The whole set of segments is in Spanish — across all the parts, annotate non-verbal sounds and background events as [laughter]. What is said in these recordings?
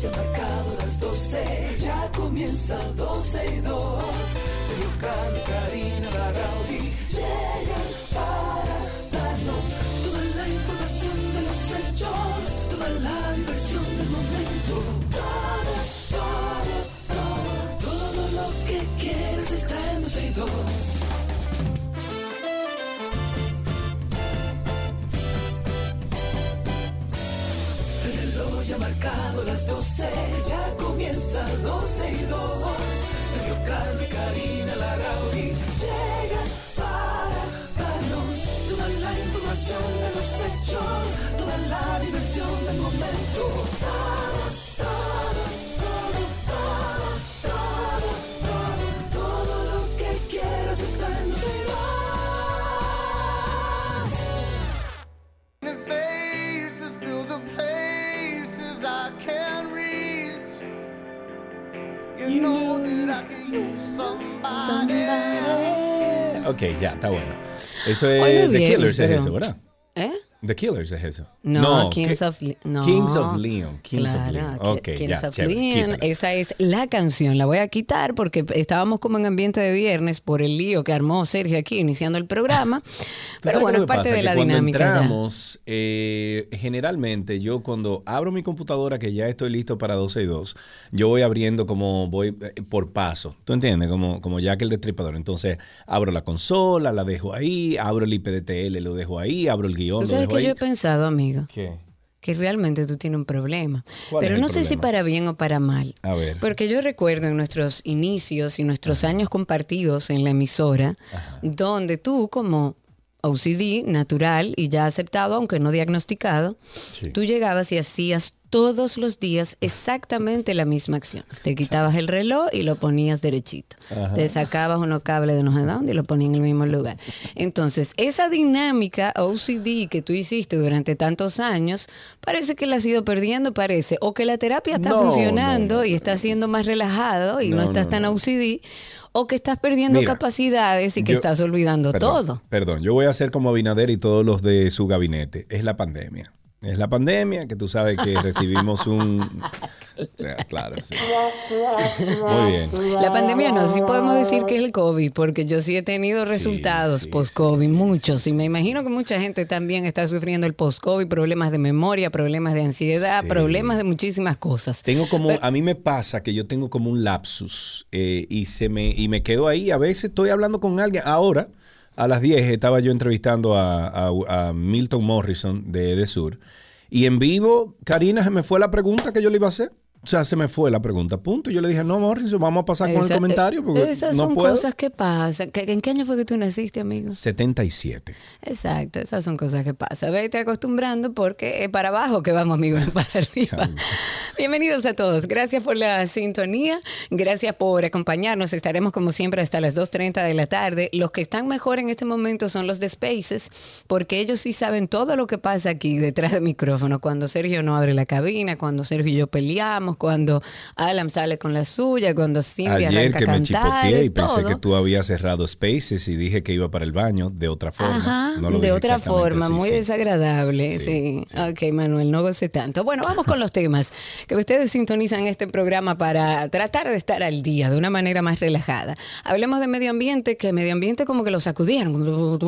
ya marcado las 12, ya comienza 12 y 2. Sergio Carlos, Karina, Barraudí llegan 12, ya comienza 12 y 2. Sergio Carlos y Karina Larrauri llegan para darnos toda la información de los hechos, toda la diversión del momento. Ok, ya, está bueno. Eso es Oye, The Killers, es eso, ¿verdad? The Killers es eso. No, Kings of no. Kings of Leon. Kings claro, of Leon. Ki- Ok, Kings ya, of chévere, Leon. quítala. Esa es la canción. La voy a quitar porque estábamos como en ambiente de viernes por el lío que armó Sergio aquí iniciando el programa. [laughs] ¿Tú Pero bueno, es parte pasa? de Que la cuando dinámica. entramos, eh, generalmente yo cuando abro mi computadora que ya estoy listo para 12 y 2, yo voy abriendo como voy eh, por paso. ¿Tú entiendes? Como, como Jack el Destripador. Entonces abro la consola, la dejo ahí, abro el IPDTL, lo dejo ahí, abro el guion, lo dejo que yo he pensado, amigo, ¿Qué? que realmente tú tienes un problema. ¿Cuál Pero no sé si para bien o para mal. A ver. Porque yo recuerdo en nuestros inicios y nuestros años compartidos en la emisora, donde tú como OCD natural y ya aceptado, aunque no diagnosticado, Sí. tú llegabas y hacías todos los días exactamente la misma acción. Te quitabas el reloj y lo ponías derechito. Te sacabas unos cables de no sé dónde y lo ponías en el mismo lugar. Entonces, esa dinámica OCD que tú hiciste durante tantos años, parece que la has ido perdiendo, parece. O que la terapia está No, funcionando no, no. y estás siendo más relajado y no, estás tan. OCD. O que estás perdiendo Mira, capacidades y que yo- estás olvidando Perdón, todo. Perdón, yo voy a hacer como Abinader y todos los de su gabinete. Es la pandemia. Es la pandemia que tú sabes que recibimos un... [laughs] O sea, claro, sí. Muy bien. La pandemia no, sí podemos decir que es el COVID, porque yo sí he tenido resultados sí, post-COVID, sí, muchos, sí, y me imagino que mucha gente también está sufriendo el post-COVID, problemas de memoria, problemas de ansiedad, Sí. problemas de muchísimas cosas. Tengo como, Pero- a mí me pasa que yo tengo como un lapsus eh, y se me y me quedo ahí. A veces estoy hablando con alguien. Ahora, a las 10 estaba yo entrevistando a, a- a Milton Morrison de Edesur. Y en vivo, Karina, se me fue la pregunta que yo le iba a hacer. O sea, se me fue la pregunta, punto. Yo le dije, no, Morrison, vamos a pasar con el comentario porque Esas no son puedo. cosas que pasan. ¿Qué- ¿En qué año fue que tú naciste, amigo? 77. Exacto, esas son cosas que pasan. Vete acostumbrando porque es para abajo que vamos, amigos, no para [laughs] arriba. Bienvenidos a todos. Gracias por la sintonía. Gracias por acompañarnos. Estaremos como siempre hasta las 2.30 de la tarde. Los que están mejor en este momento son los de Spaces, porque ellos sí saben todo lo que pasa aquí detrás del micrófono. Cuando Sergio no abre la cabina, cuando Sergio y yo peleamos, cuando Alan sale con la suya, cuando Cindy Ayer arranca que a me cantar. chipoteé y pensé que tú habías cerrado Spaces y dije que iba para el baño de otra forma. Ajá, No lo de otra forma, así, muy sí. desagradable. Sí, Sí, Ok, Manuel, no goce tanto. Bueno, vamos con los temas que ustedes sintonizan este programa para tratar de estar al día de una manera más relajada. Hablemos de medio ambiente, que medio ambiente como que lo sacudieron.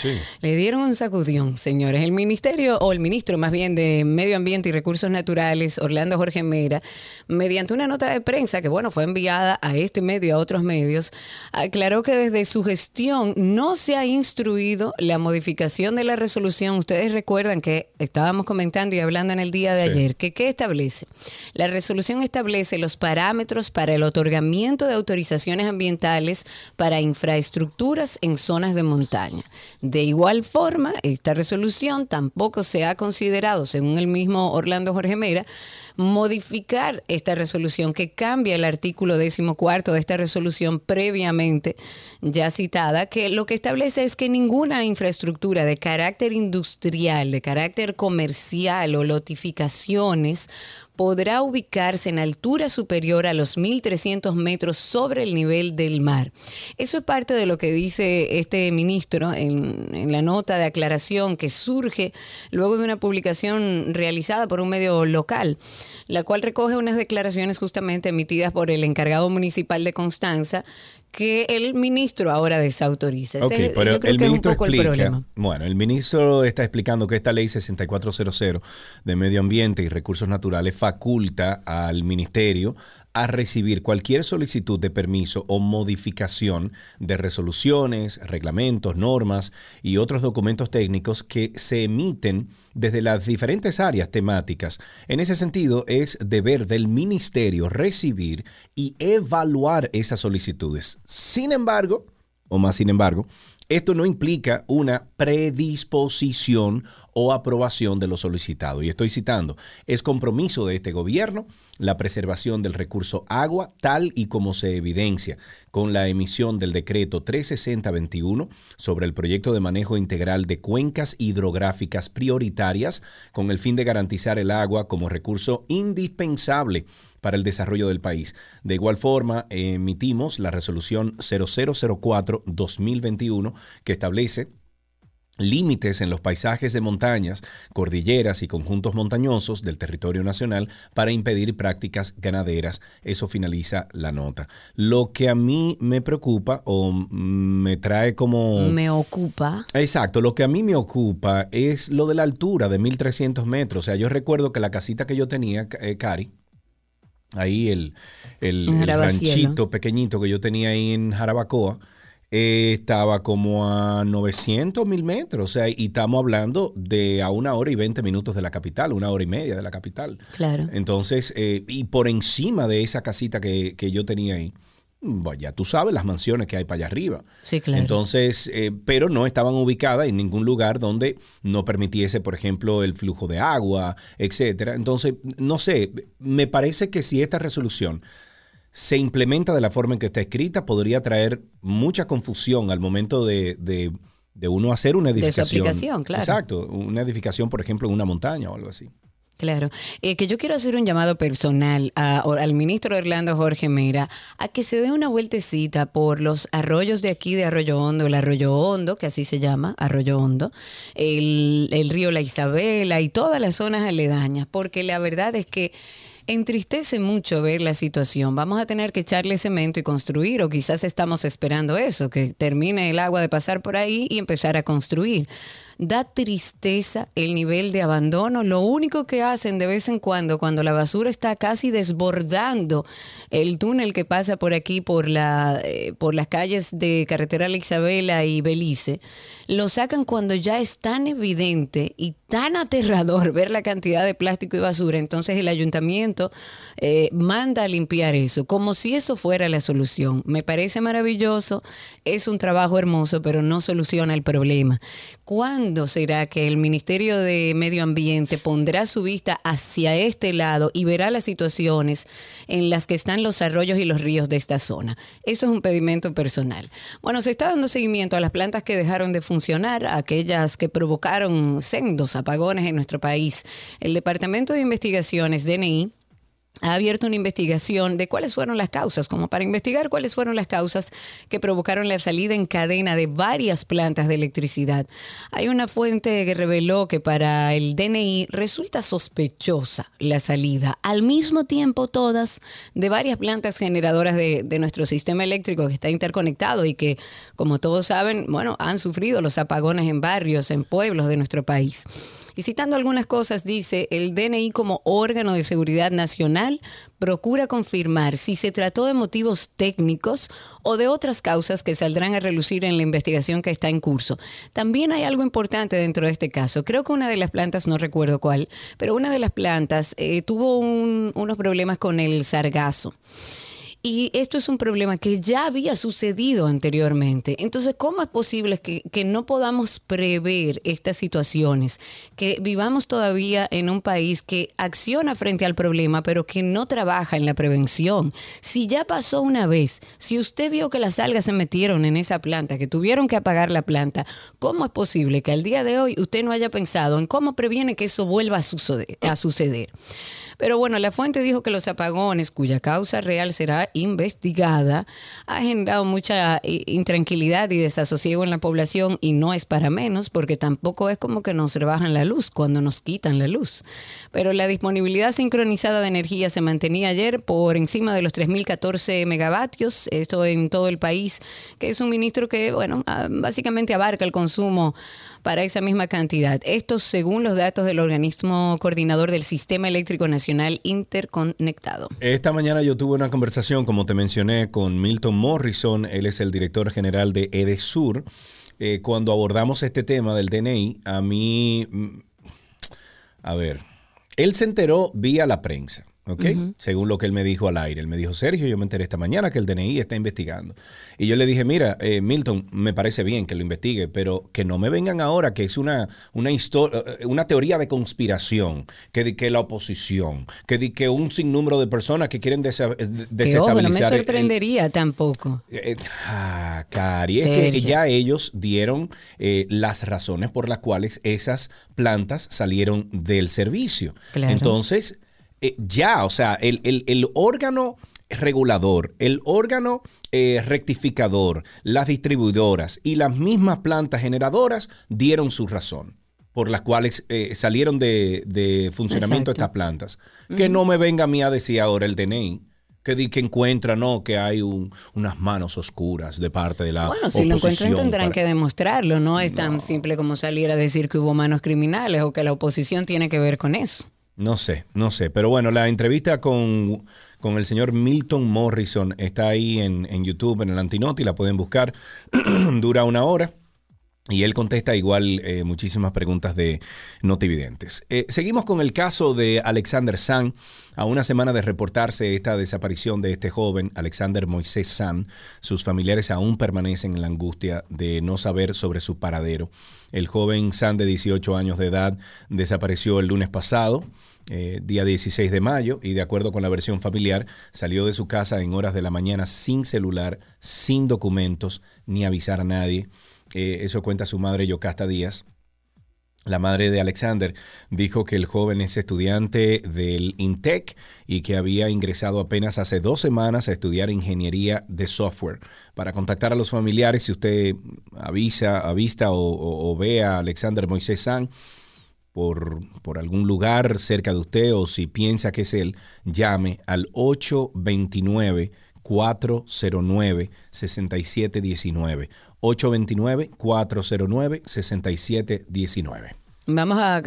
Sí. Le dieron un sacudión, señores. El ministerio, o el ministro más bien de Medio Ambiente y Recursos Naturales, Orlando Jorge Mera, mediante una nota de prensa que, bueno, fue enviada a este medio y a otros medios, aclaró que desde su gestión no se ha instruido la modificación de la resolución. Ustedes recuerdan que estábamos comentando y hablando en el día de Sí. ayer, que ¿qué establece? La resolución establece los parámetros para el otorgamiento de autorizaciones ambientales para infraestructuras en zonas de montaña. De igual forma, esta resolución tampoco se ha considerado, según el mismo Orlando Jorge Mera, modificar esta resolución que cambia el artículo decimocuarto de esta resolución previamente ya citada, que lo que establece es que ninguna infraestructura de carácter industrial, de carácter comercial o lotificaciones podrá ubicarse en altura superior a los 1.300 metros sobre el nivel del mar. Eso es parte de lo que dice este ministro en, en la nota de aclaración que surge luego de una publicación realizada por un medio local. La cual recoge unas declaraciones justamente emitidas por el encargado municipal de Constanza que el ministro ahora desautoriza. Ese pero yo creo el que es un ministro el explica, problema. bueno, el ministro está explicando que esta ley 6400 de Medio Ambiente y Recursos Naturales faculta al ministerio a recibir cualquier solicitud de permiso o modificación de resoluciones, reglamentos, normas y otros documentos técnicos que se emiten desde las diferentes áreas temáticas. En ese sentido, es deber del ministerio recibir y evaluar esas solicitudes. Sin embargo, o más sin embargo, esto no implica una predisposición o aprobación de lo solicitado. Y estoy citando, es compromiso de este gobierno la preservación del recurso agua tal y como se evidencia con la emisión del decreto 36021 sobre el proyecto de manejo integral de cuencas hidrográficas prioritarias con el fin de garantizar el agua como recurso indispensable para el desarrollo del país. De igual forma, emitimos la resolución 0004-2021 que establece límites en los paisajes de montañas, cordilleras y conjuntos montañosos del territorio nacional para impedir prácticas ganaderas. Eso finaliza la nota. Lo que a mí me preocupa o me trae como... Me ocupa. Exacto, lo que a mí me ocupa es lo de la altura de 1300 metros. O sea, yo recuerdo que la casita que yo tenía, eh, Cari, ahí el, el, ranchito pequeñito que yo tenía ahí en Jarabacoa, eh, estaba como a 900 mil metros. O sea, y estamos hablando de a una hora y 20 minutos de la capital, una hora y media de la capital. Claro. Entonces, eh, y por encima de esa casita que, que yo tenía ahí, ya tú sabes las mansiones que hay para allá arriba. Sí, claro. Entonces, eh, pero no estaban ubicadas en ningún lugar donde no permitiese, por ejemplo, el flujo de agua, etcétera. Entonces, no sé, me parece que si esta resolución se implementa de la forma en que está escrita, podría traer mucha confusión al momento de, de- de uno hacer una su edificación. aplicación, claro. Exacto, una edificación, por ejemplo, en una montaña o algo así. Claro, Eh, que yo quiero hacer un llamado personal a- al ministro Orlando Jorge Mera a que se dé una vueltecita por los arroyos de aquí de Arroyo Hondo, el Arroyo Hondo, que así se llama, Arroyo Hondo, el, el río La Isabela y todas las zonas aledañas, porque la verdad es que entristece mucho ver la situación. Vamos a tener que echarle cemento y construir, o quizás estamos esperando eso, que termine el agua de pasar por ahí y empezar a construir. Da tristeza el nivel de abandono. Lo único que hacen de vez en cuando, cuando la basura está casi desbordando el túnel que pasa por aquí, por, la, eh, por las calles de Carretera La Isabela y Belice, lo sacan cuando ya es tan evidente y tan aterrador [laughs] ver la cantidad de plástico y basura. Entonces el ayuntamiento eh, manda a limpiar eso, como si eso fuera la solución. Me parece maravilloso, es un trabajo hermoso, pero no soluciona el problema. ¿Cuándo será que el Ministerio de Medio Ambiente pondrá su vista hacia este lado y verá las situaciones en las que están los arroyos y los ríos de esta zona? Eso es un pedimento personal. Bueno, se está dando seguimiento a las plantas que dejaron de funcionar, aquellas que provocaron sendos apagones en nuestro país. El Departamento de Investigaciones, DNI, ha abierto una investigación de cuáles fueron las causas, como para investigar cuáles fueron las causas que provocaron la salida en cadena de varias plantas de electricidad. Hay una fuente que reveló que para el DNI resulta sospechosa la salida, al mismo tiempo todas, de varias plantas generadoras de, nuestro sistema eléctrico que está interconectado y que, como todos saben, bueno, han sufrido los apagones en barrios, en pueblos de nuestro país. Y citando algunas cosas, dice, el DNI como órgano de seguridad nacional procura confirmar si se trató de motivos técnicos o de otras causas que saldrán a relucir en la investigación que está en curso. También hay algo importante dentro de este caso. Creo que una de las plantas, no recuerdo cuál, pero una de las plantas eh, tuvo un- unos problemas con el sargazo. Y esto es un problema que ya había sucedido anteriormente. Entonces, ¿cómo es posible que, no podamos prever estas situaciones? Que vivamos todavía en un país que acciona frente al problema, pero que no trabaja en la prevención. Si ya pasó una vez, si usted vio que las algas se metieron en esa planta, que tuvieron que apagar la planta, ¿cómo es posible que al día de hoy usted no haya pensado en cómo previene que eso vuelva a suceder? A suceder? Pero bueno, la fuente dijo que los apagones, cuya causa real será investigada ha generado mucha i- intranquilidad y desasosiego en la población y no es para menos porque tampoco es como que nos rebajan la luz cuando nos quitan la luz. Pero la disponibilidad sincronizada de energía se mantenía ayer por encima de los 3.014 megavatios, esto en todo el país, que es un ministro que, bueno, ah, básicamente abarca el consumo para esa misma cantidad. Esto según los datos del organismo coordinador del Sistema Eléctrico Nacional Interconectado. Esta mañana yo tuve una conversación, como te mencioné, con Milton Morrison. Él es el director general de Edesur. Eh, cuando abordamos este tema del DNI, a mí, mm, a ver, él se enteró vía la prensa. ¿Ok? Según lo que él me dijo al aire. Él me dijo, Sergio, yo me enteré esta mañana que el DNI está investigando. Y yo le dije, mira, eh, Milton, me parece bien que lo investigue, pero que no me vengan ahora que es una, una, eh, una teoría de conspiración, que, di- que la oposición, que, di- que un sinnúmero de personas que quieren desa- eh, de- Que ojo, no me desestabilizar. el- sorprendería tampoco. eh, ah, Cari, es que ya ellos dieron eh, las razones por las cuales esas plantas salieron del servicio. Claro. Entonces, eh, ya, o sea, el, el- el órgano regulador, el órgano eh, rectificador, las distribuidoras y las mismas plantas generadoras dieron su razón por las cuales eh, salieron de, de funcionamiento Exacto. estas plantas. Que no me venga a mí a decir ahora el DNI. Que, di- que encuentra, no, que hay un- unas manos oscuras de parte de la Bueno, si lo encuentran tendrán para- que demostrarlo, no es tan simple como salir a decir que hubo manos criminales o que la oposición tiene que ver con eso. No sé, no sé. Pero bueno, la entrevista con, con el señor Milton Morrison está ahí en, en YouTube, en el Antinoti, la pueden buscar. [clears throat] Dura una hora. Y él contesta igual eh, muchísimas preguntas de notividentes. Eh, seguimos con el caso de Alexander San. A una semana de reportarse esta desaparición de este joven, Alexander Moisés San, sus familiares aún permanecen en la angustia de no saber sobre su paradero. El joven San de 18 años de edad desapareció el lunes pasado eh, día 16 de mayo, y de acuerdo con la versión familiar, salió de su casa en horas de la mañana sin celular, sin documentos, ni avisar a nadie. Eh, eso cuenta su madre Yocasta Díaz. La madre de Alexander dijo que el joven es estudiante del INTEC y que había ingresado apenas hace dos semanas a estudiar ingeniería de software. Para contactar a los familiares, si usted avisa, avista o, o- ve a Alexander Moisés San, por, por algún lugar cerca de usted o si piensa que es él, llame al 829-409-6719. 829-409-6719. Vamos a,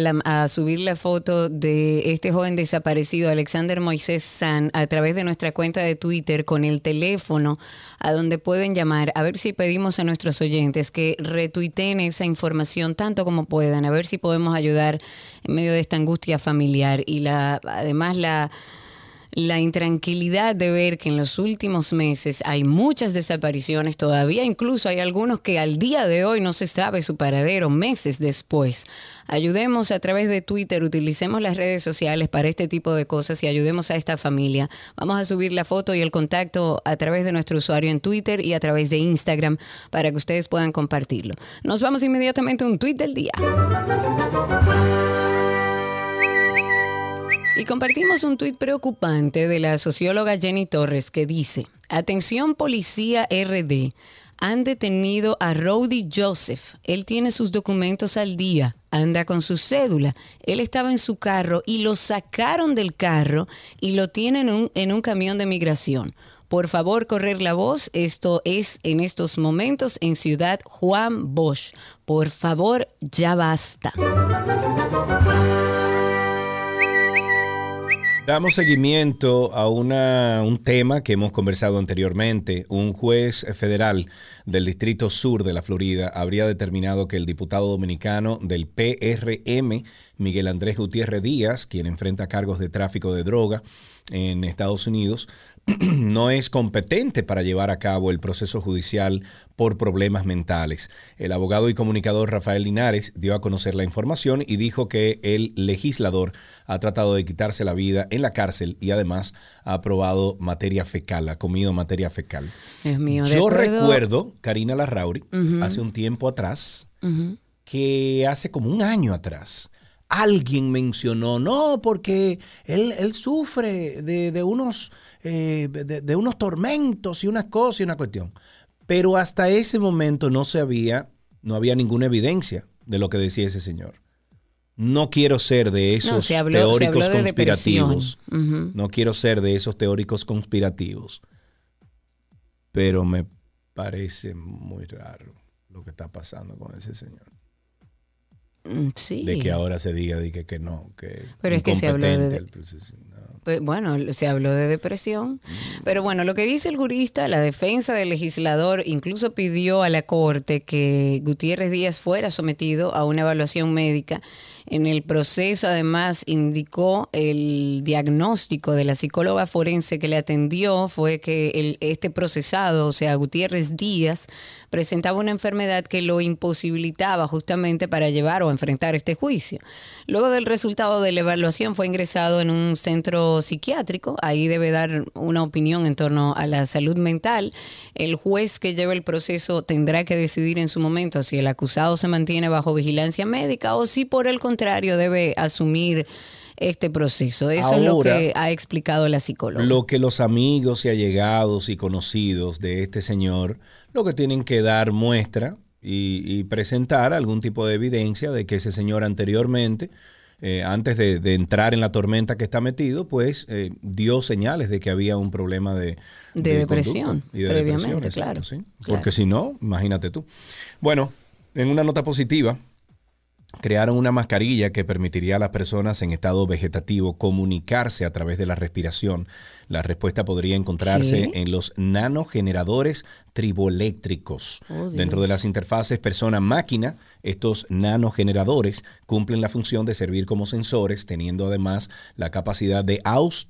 la- subir la foto de este joven desaparecido, Alexander Moisés San, a través de nuestra cuenta de Twitter con el teléfono a donde pueden llamar. A ver si pedimos a nuestros oyentes que retuiteen esa información tanto como puedan, a ver si podemos ayudar en medio de esta angustia familiar y la, además la la intranquilidad de ver que en los últimos meses hay muchas desapariciones todavía, incluso hay algunos que al día de hoy no se sabe su paradero meses después. Ayudemos a través de Twitter, utilicemos las redes sociales para este tipo de cosas y ayudemos a esta familia. Vamos a subir la foto y el contacto a través de nuestro usuario en Twitter y a través de Instagram para que ustedes puedan compartirlo. Nos vamos inmediatamente a un tweet del día. Y compartimos un tuit preocupante de la socióloga Jenny Torres que dice, atención policía RD, han detenido a Rowdy Joseph. Él tiene sus documentos al día, anda con su cédula. Él estaba en su carro y lo sacaron del carro y lo tienen en un, en un camión de migración. Por favor, correr la voz. Esto es en estos momentos en Ciudad Juan Bosch. Por favor, ya basta. Damos seguimiento a una, un tema que hemos conversado anteriormente. Un juez federal del Distrito Sur de la Florida habría determinado que el diputado dominicano del PRM, Miguel Andrés Gutiérrez Díaz, quien enfrenta cargos de tráfico de droga en Estados Unidos, [clears throat] no es competente para llevar a cabo el proceso judicial por problemas mentales. El abogado y comunicador Rafael Linares dio a conocer la información y dijo que el legislador ha tratado de quitarse la vida en la cárcel y además ha aprobado materia fecal, ha comido materia fecal. Mío, Yo acuerdo- recuerdo, Karina Larrauri, hace un tiempo atrás, que hace como un año atrás, alguien mencionó, no, porque él, él sufre de, de unos, eh, de, de unos tormentos y unas cosas y una cuestión. Pero hasta ese momento no se había, no había ninguna evidencia de lo que decía ese señor. No quiero ser de esos se habló- se teóricos de conspirativos. No quiero ser de esos teóricos conspirativos. Pero me parece muy raro lo que está pasando con ese señor. Mm, Sí. De que ahora se diga de que, que no, que Pero es que se habló de- bueno, se habló de depresión, pero bueno, lo que dice el jurista, la defensa del legislador incluso pidió a la corte que Gutiérrez Díaz fuera sometido a una evaluación médica. En el proceso, además, indicó el diagnóstico de la psicóloga forense que le atendió fue que este procesado, o sea, Gutiérrez Díaz, presentaba una enfermedad que lo imposibilitaba justamente para llevar o enfrentar este juicio. Luego del resultado de la evaluación fue ingresado en un centro psiquiátrico, ahí debe dar una opinión en torno a la salud mental. El juez que lleva el proceso tendrá que decidir en su momento si el acusado se mantiene bajo vigilancia médica o si por el contrario debe asumir este proceso. Eso es lo que ha explicado la psicóloga. Lo que los amigos y allegados y conocidos de este señor, lo que tienen que dar muestra y, y presentar algún tipo de evidencia de que ese señor anteriormente, eh, antes de, de entrar en la tormenta que está metido, pues eh, dio señales de que había un problema de, De depresión, conducta y de previamente, depresión, exacto, claro, sí. claro. Porque si no, imagínate tú. Bueno, en una nota positiva, crearon una mascarilla que permitiría a las personas en estado vegetativo comunicarse a través de la respiración. La respuesta podría encontrarse ¿Qué? en los nanogeneradores triboeléctricos. Oh. Dentro de las interfaces persona-máquina, estos nanogeneradores cumplen la función de servir como sensores, teniendo además la capacidad de aus-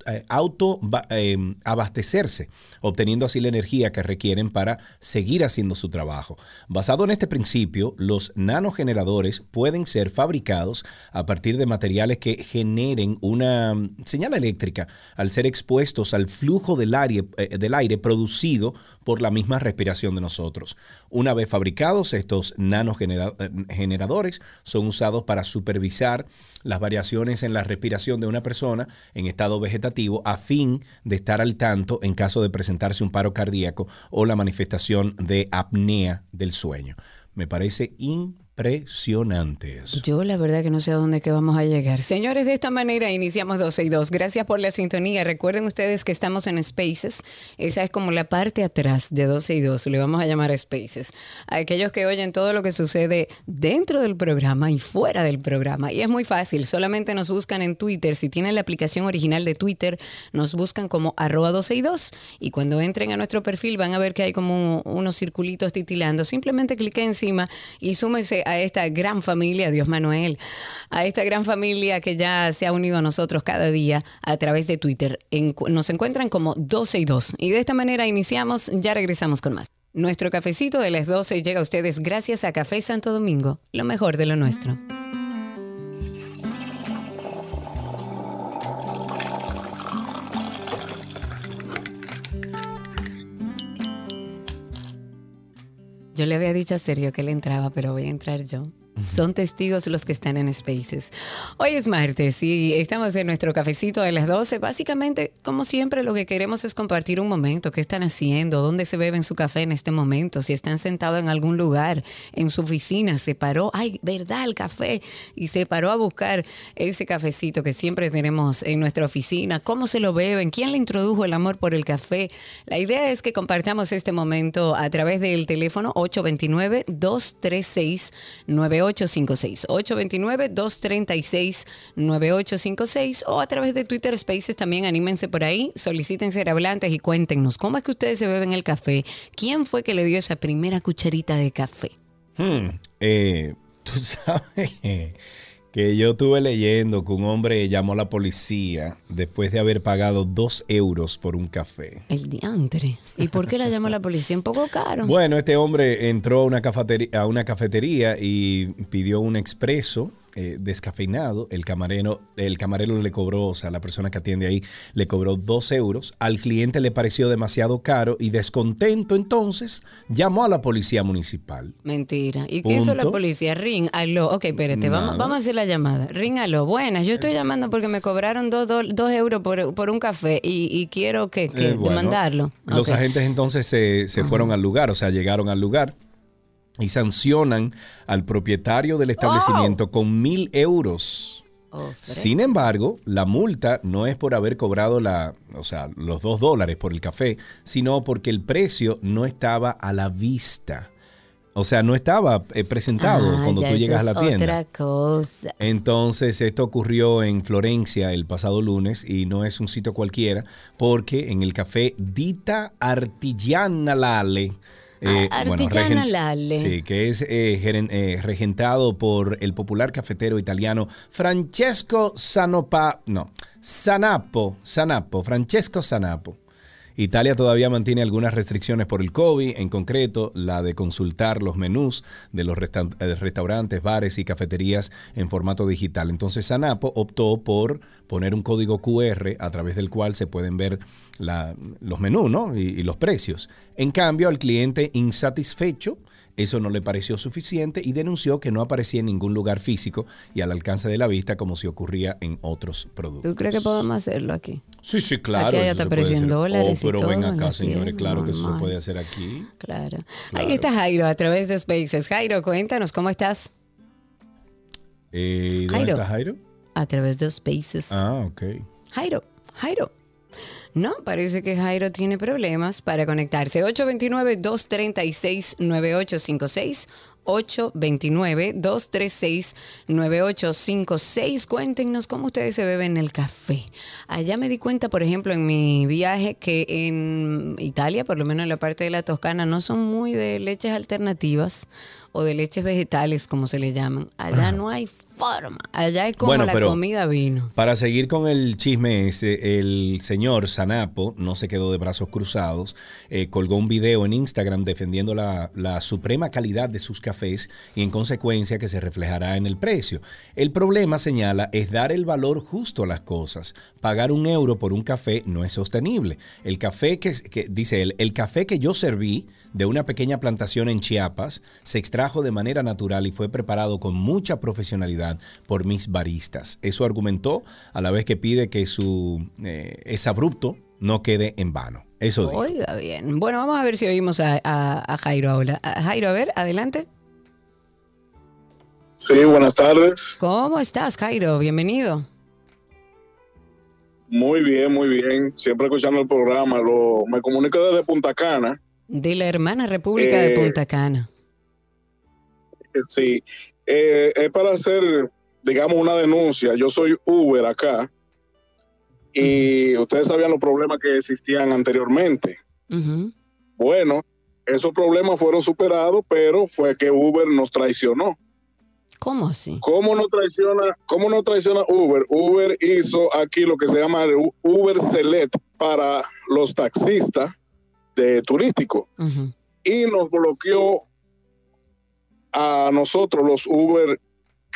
eh, abastecerse, obteniendo así la energía que requieren para seguir haciendo su trabajo. Basado en este principio, los nanogeneradores pueden ser fabricados a partir de materiales que generen una mm, señal eléctrica al ser expuestos al flujo del aire, eh, del aire producido por la misma respiración de nosotros. Una vez fabricados, estos nanogeneradores son usados para supervisar las variaciones en la respiración de una persona en estado vegetativo a fin de estar al tanto en caso de presentarse un paro cardíaco o la manifestación de apnea del sueño. Me parece impresionante eso. Yo la verdad que no sé a dónde que vamos a llegar. Señores, de esta manera iniciamos 12 y 2. Gracias por la sintonía. Recuerden ustedes que estamos en Spaces. Esa es como la parte atrás de 12 y 2. Le vamos a llamar Spaces. A aquellos que oyen todo lo que sucede dentro del programa y fuera del programa. Y es muy fácil. Solamente nos buscan en Twitter. Si tienen la aplicación original de Twitter, nos buscan como arroba 12 y 2. Y cuando entren a nuestro perfil van a ver que hay como unos circulitos titilando. Simplemente clique encima y súmese a esta gran familia, Dios Manuel, a esta gran familia que ya se ha unido a nosotros cada día a través de Twitter. Nos encuentran como 12 y 2. Y de esta manera iniciamos, ya regresamos con más. Nuestro cafecito de las 12 llega a ustedes gracias a Café Santo Domingo, lo mejor de lo nuestro. Yo le había dicho a Sergio que él entraba, pero voy a entrar yo. Son testigos los que están en Spaces. Hoy es martes y estamos en nuestro cafecito de las 12. Básicamente, como siempre, lo que queremos es compartir un momento. ¿Qué están haciendo? ¿Dónde se beben su café en este momento? Si están sentados en algún lugar, en su oficina, se paró, ay, ¿verdad? El café. Y se paró a buscar ese cafecito que siempre tenemos en nuestra oficina. ¿Cómo se lo beben? ¿Quién le introdujo el amor por el café? La idea es que compartamos este momento a través del teléfono 829-236-9856. 829-236-9856 o a través de Twitter Spaces también anímense por ahí, soliciten ser hablantes y cuéntenos cómo es que ustedes se beben el café. ¿Quién fue que le dio esa primera cucharita de café? Hmm, eh, Tú [laughs] sabes que, yo estuve leyendo que un hombre llamó a la policía después de haber pagado dos euros por un café. El diantre. ¿Y por qué la llamó la policía? Un poco caro. Bueno, este hombre entró a una cafetería, a una cafetería y pidió un expreso eh, descafeinado. El camarero, el camarero le cobró, o sea, la persona que atiende ahí le cobró dos euros. Al cliente le pareció demasiado caro y descontento, entonces llamó a la policía municipal. Mentira. ¿Y qué hizo la policía? Ring, aló. Ok, espérate, vamos, Nada. vamos a hacer la llamada. Ring, aló. Buenas, yo estoy llamando porque me cobraron dos, dos euros por, por un café y, y quiero que, que Eh, bueno, demandarlo. Los agentes entonces se, se fueron al lugar, o sea, llegaron al lugar y sancionan al propietario del establecimiento con mil euros. Oh. Sin embargo, la multa no es por haber cobrado la, o sea, los dos dólares por el café, sino porque el precio no estaba a la vista. O sea, no estaba eh, presentado Ah, cuando tú llegas a la tienda. Otra cosa. Entonces, esto ocurrió en Florencia el pasado lunes y no es un sitio cualquiera, porque en el café Dita Artigiana Lale. Eh, Ah, bueno, regen- Lale. Sí, que es eh, geren- eh, regentado por el popular cafetero italiano Francesco Sanopa, no, Sanapo, Sanapo, Francesco Sanapo. Italia todavía mantiene algunas restricciones por el COVID, en concreto la de consultar los menús de los resta- eh, restaurantes, bares y cafeterías en formato digital. Entonces Sanapo optó por poner un código QR a través del cual se pueden ver la- los menús ¿no? y, y los precios. En cambio, al cliente insatisfecho, eso no le pareció suficiente y denunció que no aparecía en ningún lugar físico y al alcance de la vista como si ocurría en otros productos. ¿Tú crees que podemos hacerlo aquí? Sí, sí, claro. Aquí hay hasta precio en dólares y Oh, pero todo ven en acá, señores, claro que eso se normal. puede hacer aquí. Claro. Claro. Ahí está Jairo a través de Spaces. Jairo, cuéntanos, ¿cómo estás? Eh, ¿y ¿Dónde Jairo. está Jairo? A través de Spaces. Ah, ok. Jairo, Jairo. No, parece que Jairo tiene problemas para conectarse. 829-236-9856. 829-236-9856. Cuéntenos cómo ustedes se beben el café. Allá me di cuenta, por ejemplo, en mi viaje que en Italia, por lo menos en la parte de la Toscana, no son muy de leches alternativas o de leches vegetales, como se le llaman. Allá no hay forma. Allá es como Bueno, la comida vino. Para seguir con el chisme ese, el señor Sanapo no se quedó de brazos cruzados, eh, colgó un video en Instagram defendiendo la, la suprema calidad de sus cafés y en consecuencia que se reflejará en el precio. El problema, señala, es dar el valor justo a las cosas. Pagar un euro por un café no es sostenible. El café que, que- dice él, el café que yo serví de una pequeña plantación en Chiapas se extrajo de manera natural y fue preparado con mucha profesionalidad por mis baristas. Eso argumentó a la vez que pide que su eh, es abrupto no quede en vano. Eso dijo. Oiga bien. Bueno, vamos a ver si oímos a, a- a Jairo ahora. A- Jairo, a ver, adelante. Sí, buenas tardes. ¿Cómo estás, Jairo? Bienvenido. Muy bien, muy bien. Siempre escuchando el programa. Lo, me comunico desde Punta Cana. De la hermana República de Eh, Punta Cana. Eh, Sí, Eh, es para hacer, digamos, una denuncia. Yo soy Uber acá. Y ustedes sabían los problemas que existían anteriormente. Bueno, esos problemas fueron superados, pero fue que Uber nos traicionó. ¿Cómo así? ¿Cómo no traiciona, cómo no traiciona Uber? Uber hizo aquí lo que se llama Uber Select para los taxistas de turístico. Y nos bloqueó a nosotros los Uber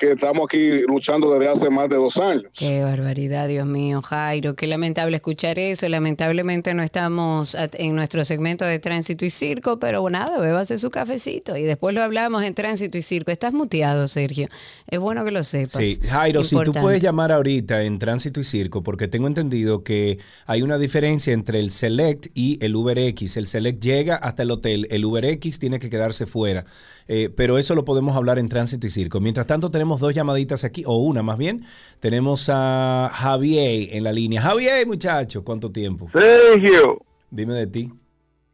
que estamos aquí luchando desde hace más de dos años. Qué barbaridad, Dios mío, Jairo. Qué lamentable escuchar eso. Lamentablemente no estamos en nuestro segmento de tránsito y circo, pero nada, bébase su cafecito y después lo hablamos en tránsito y circo. Estás muteado, Sergio. Es bueno que lo sepas. Sí, Jairo, si tú puedes llamar ahorita en Tránsito y Circo, porque tengo entendido que hay una diferencia entre el Select y el UberX. El Select llega hasta el hotel, el UberX tiene que quedarse fuera. Eh, pero eso lo podemos hablar en Tránsito y Circo. Mientras tanto, tenemos dos llamaditas aquí, o una más bien. Tenemos a Javier en la línea. Javier, muchacho, ¿cuánto tiempo? Sergio, Dime de ti.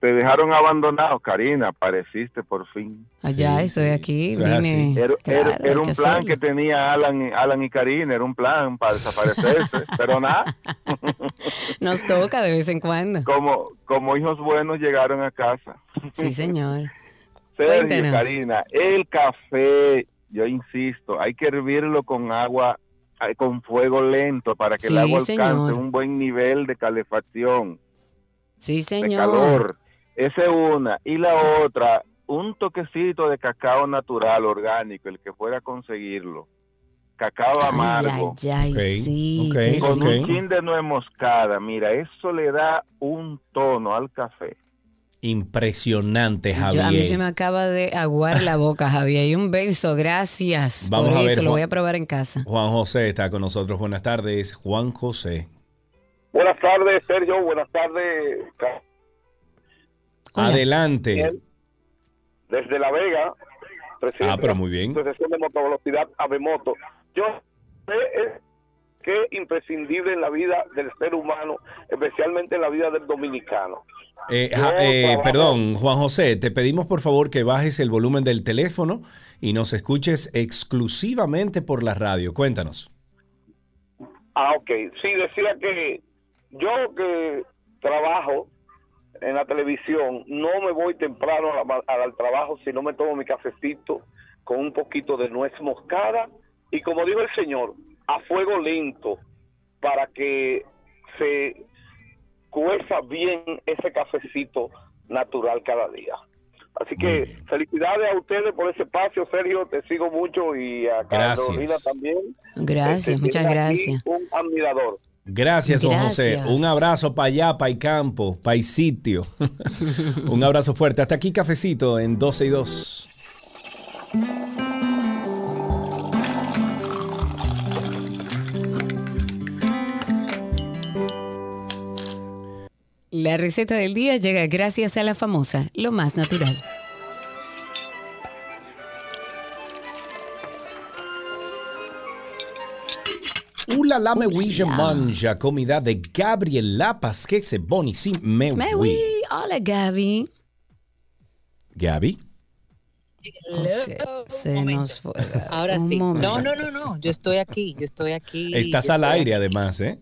te dejaron abandonado, Karina, apareciste por fin. Allá Sí, estoy aquí, eso vine. Era, Claro, era- era hay un que plan hacerlo. que tenía Alan, Alan y Karina, era un plan para desaparecerse, [laughs] pero nada, Nos toca de vez en cuando. como, como hijos buenos llegaron a casa. Sí, señor. [laughs] Sergio, Cuéntanos. Karina, el café, yo insisto, hay que hervirlo con agua, con fuego lento para que Sí, el agua señor. alcance un buen nivel de calefacción. Sí, de señor. calor. Esa es una. Y la otra, un toquecito de cacao natural, orgánico, el que fuera a conseguirlo. cacao Ay, amargo, ay, ay, Ok, sí. con ok. un chin de nuez moscada. Mira, eso le da un tono al café. Impresionante, Yo- Javier. a mí se me acaba de aguar la boca, Javier. Y un beso, gracias Vamos por a ver, eso. lo voy a probar en casa. Juan José está con nosotros. Buenas tardes, Juan José. Buenas tardes, Sergio. Buenas tardes, Hola. Adelante. Desde La Vega. presidente Ah, pero de muy bien. de Motovelocidad Avemoto. Yo sé eh, que es imprescindible en la vida del ser humano, especialmente en la vida del dominicano. Eh, eh, perdón, Juan José, te pedimos por favor que bajes el volumen del teléfono y nos escuches exclusivamente por la radio. Cuéntanos. Ah, ok. Sí, decía que yo que trabajo en la televisión, no me voy temprano al trabajo si no me tomo mi cafecito con un poquito de nuez moscada y como dijo el señor, a fuego lento para que se cueza bien ese cafecito natural cada día. Así que felicidades a ustedes por ese espacio, Sergio, te sigo mucho y a Gracias. Carolina también. Gracias, Este, muchas gracias. Un admirador. Gracias, José. Gracias. Un abrazo para allá, para el campo, para el sitio. [laughs] Un abrazo fuerte. Hasta aquí, cafecito en 12 y 2. La receta del día llega gracias a la famosa, lo más natural. Ula la me mange, comida de Gabriel Lapas, que se buenísimo. Me. Hola, Gaby. Gaby. Ok, Se nos fue. Ahora Un sí. No, momento. no, no, no. Yo estoy aquí. Yo estoy aquí. Estás al aire aquí. además, ¿eh?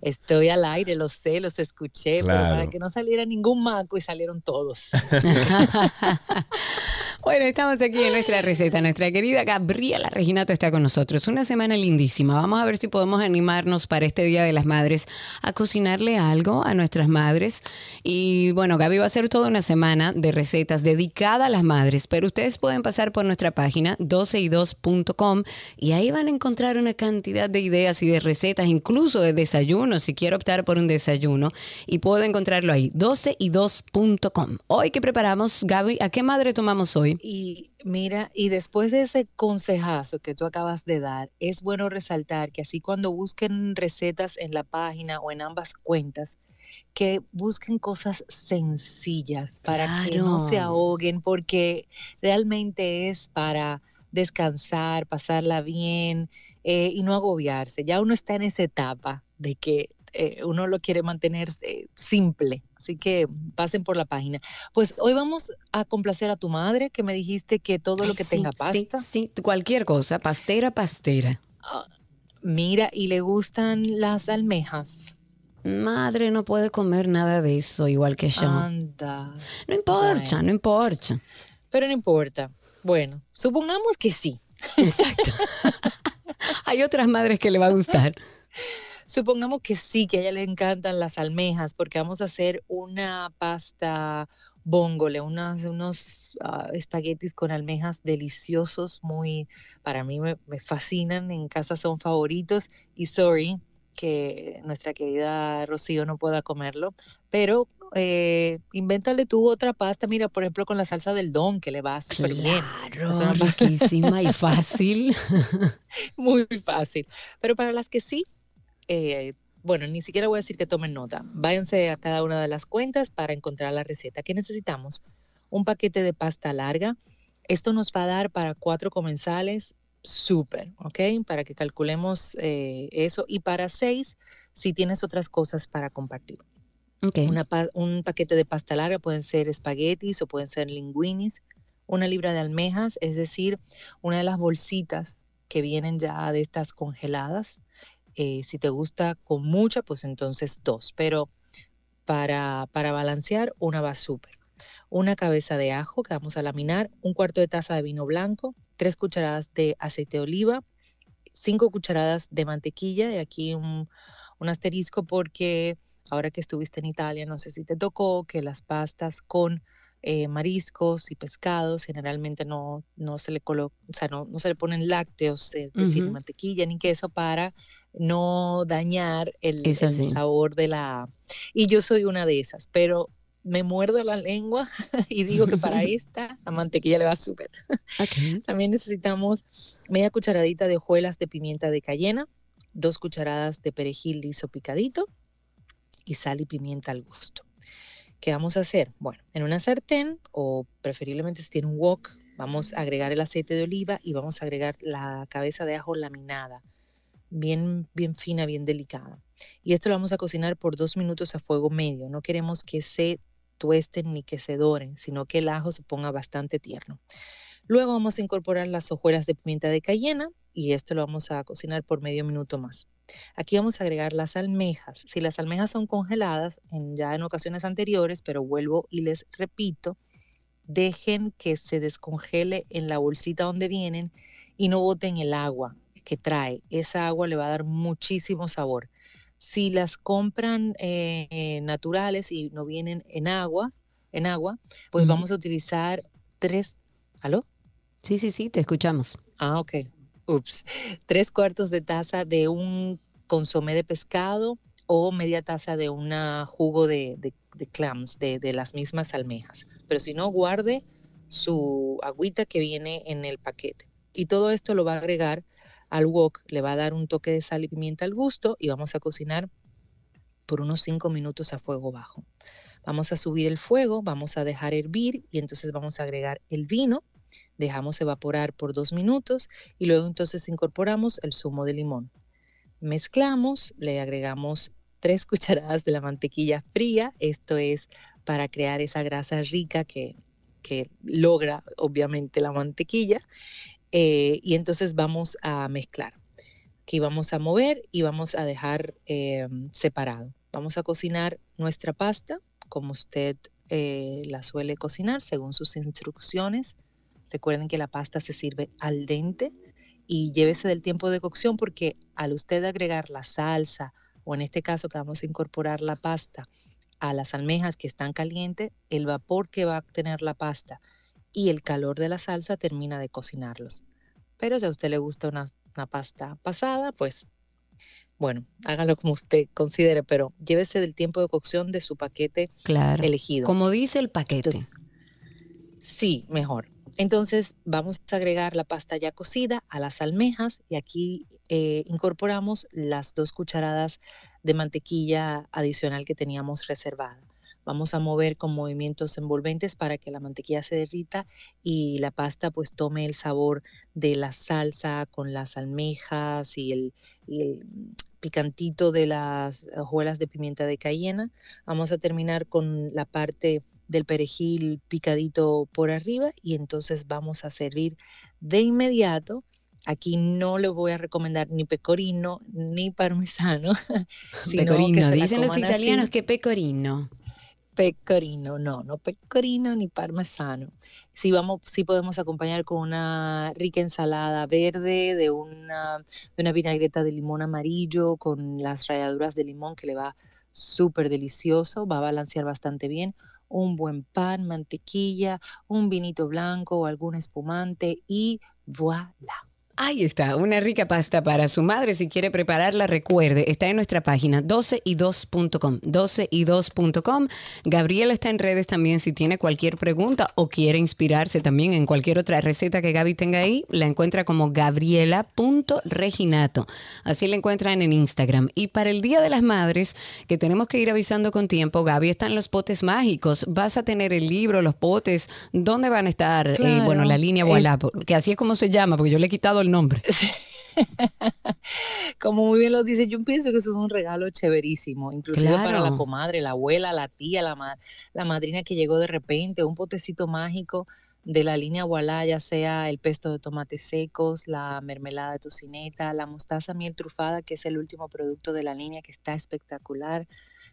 Estoy al aire, lo sé, los escuché, pero para que no saliera ningún maco y salieron todos. [laughs] [laughs] Bueno, estamos aquí en nuestra receta. Nuestra querida Gabriela Reginato está con nosotros. Una semana lindísima. Vamos a ver si podemos animarnos para este Día de las Madres a cocinarle algo a nuestras madres. Y bueno, Gaby va a hacer toda una semana de recetas dedicada a las madres, pero ustedes pueden pasar por nuestra página 12y2.com y ahí van a encontrar una cantidad de ideas y de recetas, incluso de desayunos, si quiere optar por un desayuno. Y puedo encontrarlo ahí, 12y2.com. Hoy que preparamos, Gaby, ¿a qué madre tomamos hoy? Y mira, y después de ese consejazo que tú acabas de dar, es bueno resaltar que así cuando busquen recetas en la página o en ambas cuentas, que busquen cosas sencillas para que no se ahoguen, porque realmente es para descansar, pasarla bien eh, y no agobiarse. Ya uno está en esa etapa de que eh, uno lo quiere mantener eh, simple. Así que pasen por la página. Pues hoy vamos a complacer a tu madre, que me dijiste que todo lo que sí, tenga sí, pasta. Sí, cualquier cosa, pastera, pastera. Ah, mira, y le gustan las almejas. Madre no puede comer nada de eso, igual que yo. Anda. no importa, no importa. Pero no importa. Bueno, supongamos que sí. Exacto. [laughs] [laughs] Hay otras madres que le va a gustar. [laughs] Supongamos que sí, que a ella le encantan las almejas, porque vamos a hacer una pasta bongole, unas, unos ah, espaguetis con almejas deliciosos, muy, para mí me, me fascinan, en casa son favoritos, y sorry que nuestra querida Rocío no pueda comerlo, pero eh, invéntale tú otra pasta, mira, por ejemplo, con la salsa del don, que le va súper bien. Claro, Eso no pasa. riquísima y fácil. [laughs] Muy fácil. Pero para las que sí, eh, bueno, ni siquiera voy a decir que tomen nota. Váyanse a cada una de las cuentas para encontrar la receta. ¿Qué necesitamos? Un paquete de pasta larga. Esto nos va a dar para cuatro comensales, súper, ¿ok? Para que calculemos eh, eso. Y para seis, si tienes otras cosas para compartir. Ok. Una pa- un paquete de pasta larga pueden ser espaguetis o pueden ser linguinis, una libra de almejas, es decir, una de las bolsitas que vienen ya de estas congeladas. Eh, si te gusta con mucha, pues entonces dos, pero para, para balancear, una va súper. Una cabeza de ajo que vamos a laminar, un cuarto de taza de vino blanco, tres cucharadas de aceite de oliva, cinco cucharadas de mantequilla, y aquí un, un asterisco porque ahora que estuviste en Italia, no sé si te tocó que las pastas con eh, mariscos y pescados, generalmente no, no se le coloca, o sea, no, no se le ponen lácteos, es decir, mantequilla ni queso para no dañar el, sabor de la... Y yo soy una de esas, pero me muerdo la lengua [laughs] y digo que para [laughs] esta la mantequilla le va súper. [laughs] También necesitamos media cucharadita de hojuelas de pimienta de cayena, dos cucharadas de perejil liso picadito y sal y pimienta al gusto. ¿Qué vamos a hacer? Bueno, en una sartén o preferiblemente si tiene un wok, vamos a agregar el aceite de oliva y vamos a agregar la cabeza de ajo laminada, bien, bien fina, bien delicada. Y esto lo vamos a cocinar por dos minutos a fuego medio. No queremos que se tuesten ni que se doren, sino que el ajo se ponga bastante tierno. Luego vamos a incorporar las hojuelas de pimienta de cayena y esto lo vamos a cocinar por medio minuto más. Aquí vamos a agregar las almejas. Si las almejas son congeladas, en, ya en ocasiones anteriores, pero vuelvo y les repito, dejen que se descongele en la bolsita donde vienen y no boten el agua que trae. Esa agua le va a dar muchísimo sabor. Si las compran eh, naturales y no vienen en agua, en agua, pues vamos a utilizar tres, ¿aló? Sí, sí, sí, te escuchamos. Ah, ok. Ups. Tres cuartos de taza de un consomé de pescado o media taza de un jugo de, de- de clams, de, de las mismas almejas. Pero si no, guarde su agüita que viene en el paquete. Y todo esto lo va a agregar al wok, le va a dar un toque de sal y pimienta al gusto y vamos a cocinar por unos cinco minutos a fuego bajo. Vamos a subir el fuego, vamos a dejar hervir y entonces vamos a agregar el vino dejamos evaporar por dos minutos y luego entonces incorporamos el zumo de limón. Mezclamos, le agregamos tres [laughs] cucharadas de la mantequilla fría, esto es para crear esa grasa rica que, que logra obviamente la mantequilla eh, y entonces vamos a mezclar. Aquí vamos a mover y vamos a dejar eh, separado. Vamos a cocinar nuestra pasta como usted eh, la suele cocinar según sus instrucciones. Recuerden que la pasta se sirve al dente y llévese del tiempo de cocción porque al usted agregar la salsa o en este caso que vamos a incorporar la pasta a las almejas que están calientes, el vapor que va a tener la pasta y el calor de la salsa termina de cocinarlos. Pero si a usted le gusta una, una pasta pasada, pues bueno, hágalo como usted considere, pero llévese del tiempo de cocción de su paquete Claro. elegido. Como dice el paquete. Entonces, sí, mejor. Entonces vamos a agregar la pasta ya cocida a las almejas y aquí eh, incorporamos las dos cucharadas de mantequilla adicional que teníamos reservada. Vamos a mover con movimientos envolventes para que la mantequilla se derrita y la pasta pues tome el sabor de la salsa con las almejas y el, y el picantito de las hojuelas de pimienta de cayena. Vamos a terminar con la parte del perejil picadito por arriba y entonces vamos a servir de inmediato. Aquí no le voy a recomendar ni pecorino ni parmesano. [laughs] [laughs] sino que Pecorino. se Dicen los así. italianos que pecorino. Pecorino, no, no pecorino ni parmesano. Sí, vamos, podemos acompañar con una rica ensalada verde, de una, de una vinagreta de limón amarillo, con las ralladuras de limón que le va súper delicioso, va a balancear bastante bien. Un buen pan, mantequilla, un vinito blanco o algún espumante y voilà. Ahí está, una rica pasta para su madre. Si quiere prepararla, recuerde, está en nuestra página 12y2.com. 12y2.com. Gabriela está en redes también. Si tiene cualquier pregunta o quiere inspirarse también en cualquier otra receta que Gaby tenga ahí, la encuentra como gabriela.reginato. Así la encuentran en Instagram. Y para el Día de las Madres, que tenemos que ir avisando con tiempo, Gaby, están los potes mágicos. Vas a tener el libro, los potes. ¿Dónde van a estar? Eh, bueno, la línea Voilà, que así es como se llama, porque yo le he quitado el nombre. [laughs] Sí. Como muy bien lo dice, yo pienso que eso es un regalo chéverísimo, inclusive para la comadre, la abuela, la tía, la, ma- la madrina que llegó de repente, un potecito mágico de la línea Voilà, ya sea el pesto de tomates secos, la mermelada de tocineta, la mostaza miel trufada, que es el último producto de la línea que está espectacular,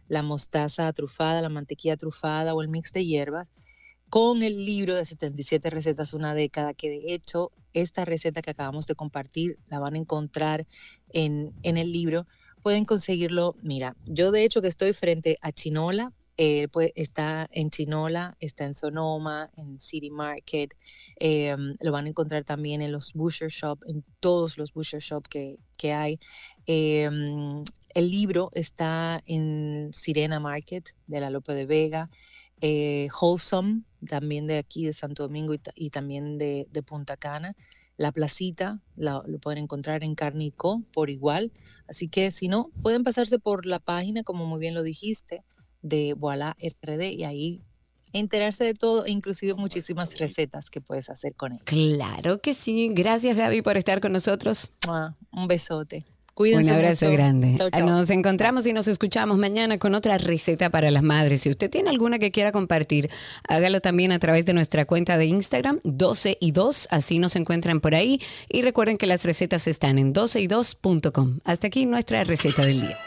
la mostaza trufada, la mantequilla trufada o el mix de hierbas con el libro de 77 recetas una década, que de hecho esta receta que acabamos de compartir la van a encontrar en, en el libro. Pueden conseguirlo, mira, yo de hecho que estoy frente a Chinola, Eh, pues está en Chinola, está en Sonoma, en City Market. eh, lo van a encontrar también en los Butcher Shop, en todos los Butcher Shop que, que hay. Eh, el libro está en Sirena Market de la Lope de Vega. Eh, Wholesome, también de aquí de Santo Domingo y, ta- y también de, de Punta Cana. La placita la- lo pueden encontrar en Carnico por igual. Así que si no, pueden pasarse por la página, como muy bien lo dijiste, de Voilà RD y ahí enterarse de todo, e inclusive muchísimas recetas que puedes hacer con él. Claro que sí. Gracias, Gaby, por estar con nosotros. Un besote. Cuídense Un abrazo mucho. grande. Chau, chau. Nos encontramos y nos escuchamos mañana con otra receta para las madres. Si usted tiene alguna que quiera compartir, hágalo también a través de nuestra cuenta de Instagram, 12 y 2. Así nos encuentran por ahí. Y recuerden que las recetas están en 12y2.com. Hasta aquí nuestra receta del día.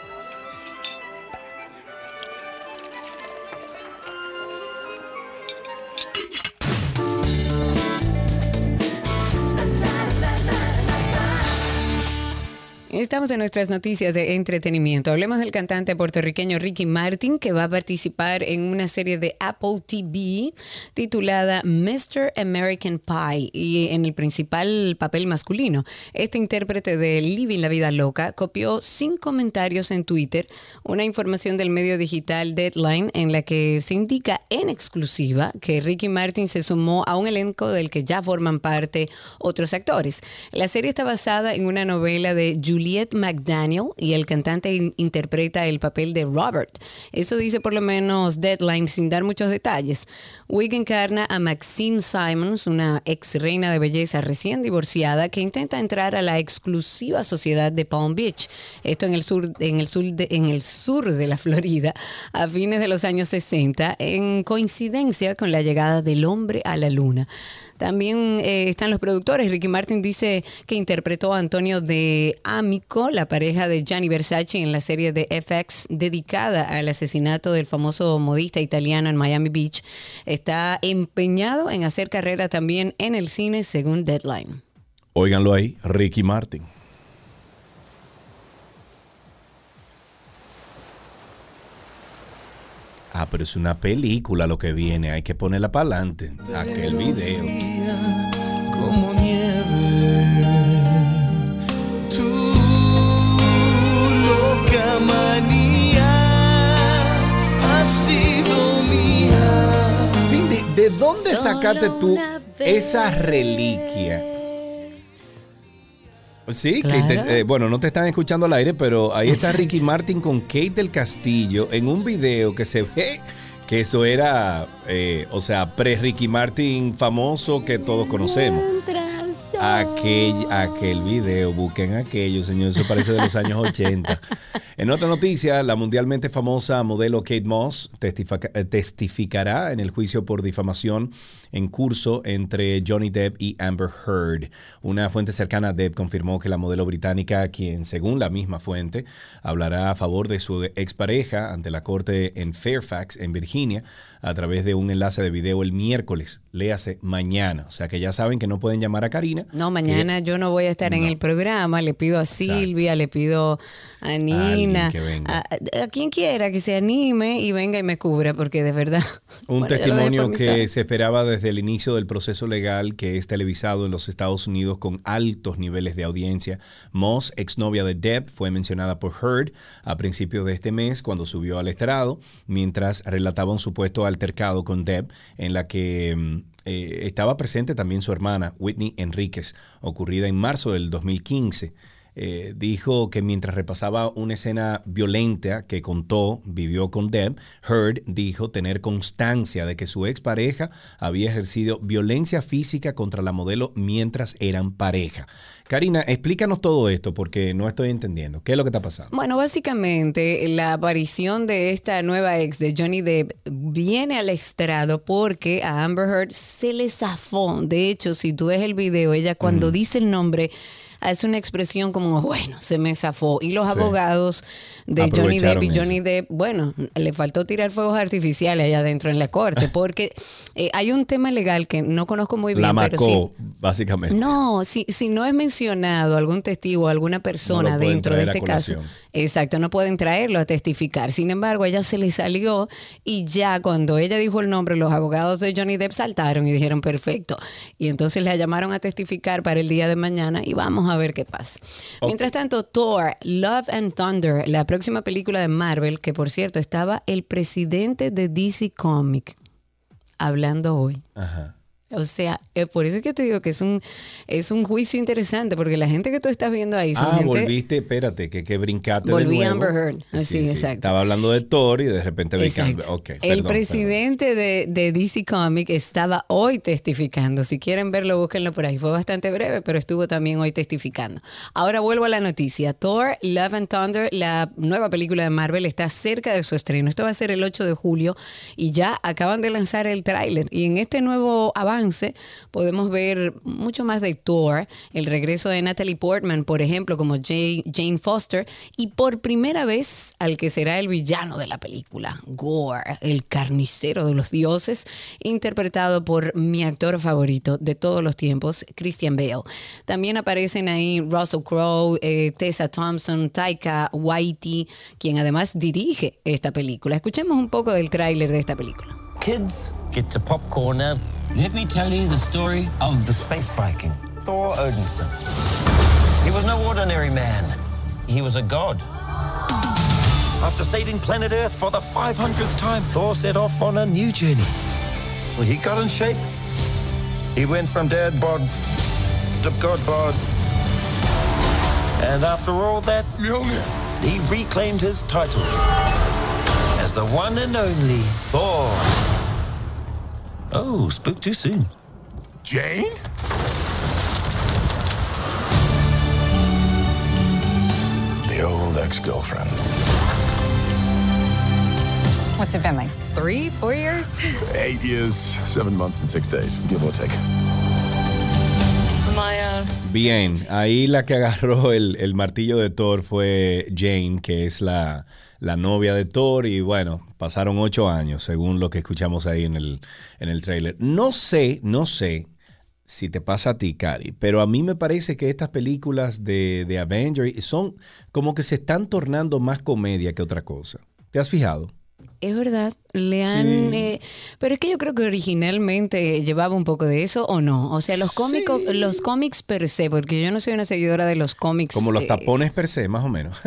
Estamos en nuestras noticias de entretenimiento. Hablemos del cantante puertorriqueño Ricky Martin, que va a participar en una serie de Apple TV titulada Mr. American Pie y en el principal papel masculino. Este intérprete de Living la Vida Loca copió sin comentarios en Twitter una información del medio digital Deadline en la que se indica en exclusiva que Ricky Martin se sumó a un elenco del que ya forman parte otros actores. La serie está basada en una novela de McDaniel y el cantante in- interpreta el papel de Robert. Eso dice por lo menos Deadline sin dar muchos detalles. Wig encarna a Maxine Simons, una ex reina de belleza recién divorciada que intenta entrar a la exclusiva sociedad de Palm Beach. Esto en el sur, en el sur, en el sur de la Florida a fines de los años 60 en coincidencia con la llegada del hombre a la luna. También eh, están los productores. Ricky Martin dice que interpretó a Antonio de Amico, la pareja de Gianni Versace en la serie de FX dedicada al asesinato del famoso modista italiano en Miami Beach. Está empeñado en hacer carrera también en el cine según Deadline. Óiganlo ahí, Ricky Martin. Ah, pero es una película lo que viene. Hay que ponerla para adelante. Aquel video. como nieve. Tu loca manía ha sido mía. Cindy, ¿de dónde sacaste tú esa reliquia? Sí, Claro. Kate, eh, bueno, no te están escuchando al aire, pero ahí está Ricky Martin con Kate del Castillo en un video que se ve que eso era, eh, o sea, pre-Ricky Martin famoso que todos conocemos. Aquel, aquel video, busquen aquello, señor, eso parece de los años 80. [laughs] En otra noticia, la mundialmente famosa modelo Kate Moss testifica- eh, testificará en el juicio por difamación en curso entre Johnny Depp y Amber Heard. Una fuente cercana a Depp confirmó que la modelo británica, quien según la misma fuente, hablará a favor de su expareja ante la corte en Fairfax, en Virginia, a través de un enlace de video el miércoles, léase mañana. O sea que ya saben que no pueden llamar a Karina. No, mañana yo no voy a estar en el programa. Le pido a Silvia, le pido a Nina, a, a quien quiera que se anime y venga y me cubra, porque de verdad. [laughs] Un [laughs] Bueno, testimonio que se esperaba desde el inicio del proceso legal que es televisado en los Estados Unidos con altos niveles de audiencia. Moss, exnovia de Depp, fue mencionada por Heard a principios de este mes cuando subió al estrado, mientras relataba un supuesto altercado con Depp en la que mm, eh, estaba presente también su hermana, Whitney Enríquez, ocurrida en marzo del 2015. Eh, dijo que mientras repasaba una escena violenta que contó, vivió con Deb, Heard dijo tener constancia de que su expareja había ejercido violencia física contra la modelo mientras eran pareja. Karina, explícanos todo esto porque no estoy entendiendo. ¿Qué es lo que está pasando? Bueno, básicamente la aparición de esta nueva ex de Johnny Depp viene al estrado porque a Amber Heard se le zafó. De hecho, si tú ves el video, ella cuando dice el nombre hace una expresión como, bueno, se me zafó. Y los Sí. abogados de Johnny Depp y Johnny Depp, bueno, le faltó tirar fuegos artificiales allá adentro en la corte, [laughs] porque eh, hay un tema legal que no conozco muy bien, La pero sí. macó, básicamente. No, si, si no es mencionado algún testigo, alguna persona No dentro de este caso, exacto, no pueden traerlo a testificar. Sin embargo, ella se le salió y ya cuando ella dijo el nombre, los abogados de Johnny Depp saltaron y dijeron perfecto. Y entonces la llamaron a testificar para el día de mañana y vamos a ver qué pasa. Mientras tanto, Thor, Love and Thunder, la próxima película de Marvel, que por cierto estaba el presidente de DC Comic hablando hoy. Ajá. O sea, eh, por eso es que te digo que es un, es un juicio interesante, porque la gente que tú estás viendo ahí son Ah, gente... volviste, espérate, que, que brincaste Volví de nuevo. Amber Heard. Así, exacto. Estaba hablando de Thor y de repente brincaste. Exacto. Ok, el perdón, presidente de, de DC Comic estaba hoy testificando. Si quieren verlo, búsquenlo por ahí. Fue bastante breve, pero estuvo también hoy testificando. Ahora vuelvo a la noticia. Thor, Love and Thunder, la nueva película de Marvel, está cerca de su estreno. Esto va a ser el 8 de julio y ya acaban de lanzar el tráiler. Y en este nuevo avance podemos ver mucho más de Thor, el regreso de Natalie Portman, por ejemplo, como Jane Foster, y por primera vez al que será el villano de la película, Gore, el carnicero de los dioses, interpretado por mi actor favorito de todos los tiempos, Christian Bale. También aparecen ahí Russell Crowe, eh, Tessa Thompson, Taika Waititi, quien además dirige esta película. Escuchemos un poco del tráiler de esta película. Kids, get the popcorn out. Let me tell you the story of the space Viking, Thor Odinson. He was no ordinary man, he was a god. After saving planet Earth for the 500th time, Thor set off on a new journey. Well, he got in shape. He went from dad bod to god bod. And after all that, he reclaimed his title as the one and only Thor. Oh, spoke too soon. Jane? The old ex-girlfriend. What's it been like? Three, four years? [laughs] Eight years, seven months, and six days, give or take. Am uh, Bien, ahí la que agarró el, el martillo de Thor fue Jane, que es la, la novia de Thor, y bueno, pasaron ocho años, según lo que escuchamos ahí en el, en el trailer. No sé, no sé si te pasa a ti, Cari, pero a mí me parece que estas películas de, de Avengers son como que se están tornando más comedia que otra cosa. ¿Te has fijado? Es verdad, le han... Sí. eh, pero es que yo creo que originalmente llevaba un poco de eso o no. O sea, los cómicos, los cómics per se, porque yo no soy una seguidora de los cómics. Como los eh, tapones per se, más o menos. [laughs]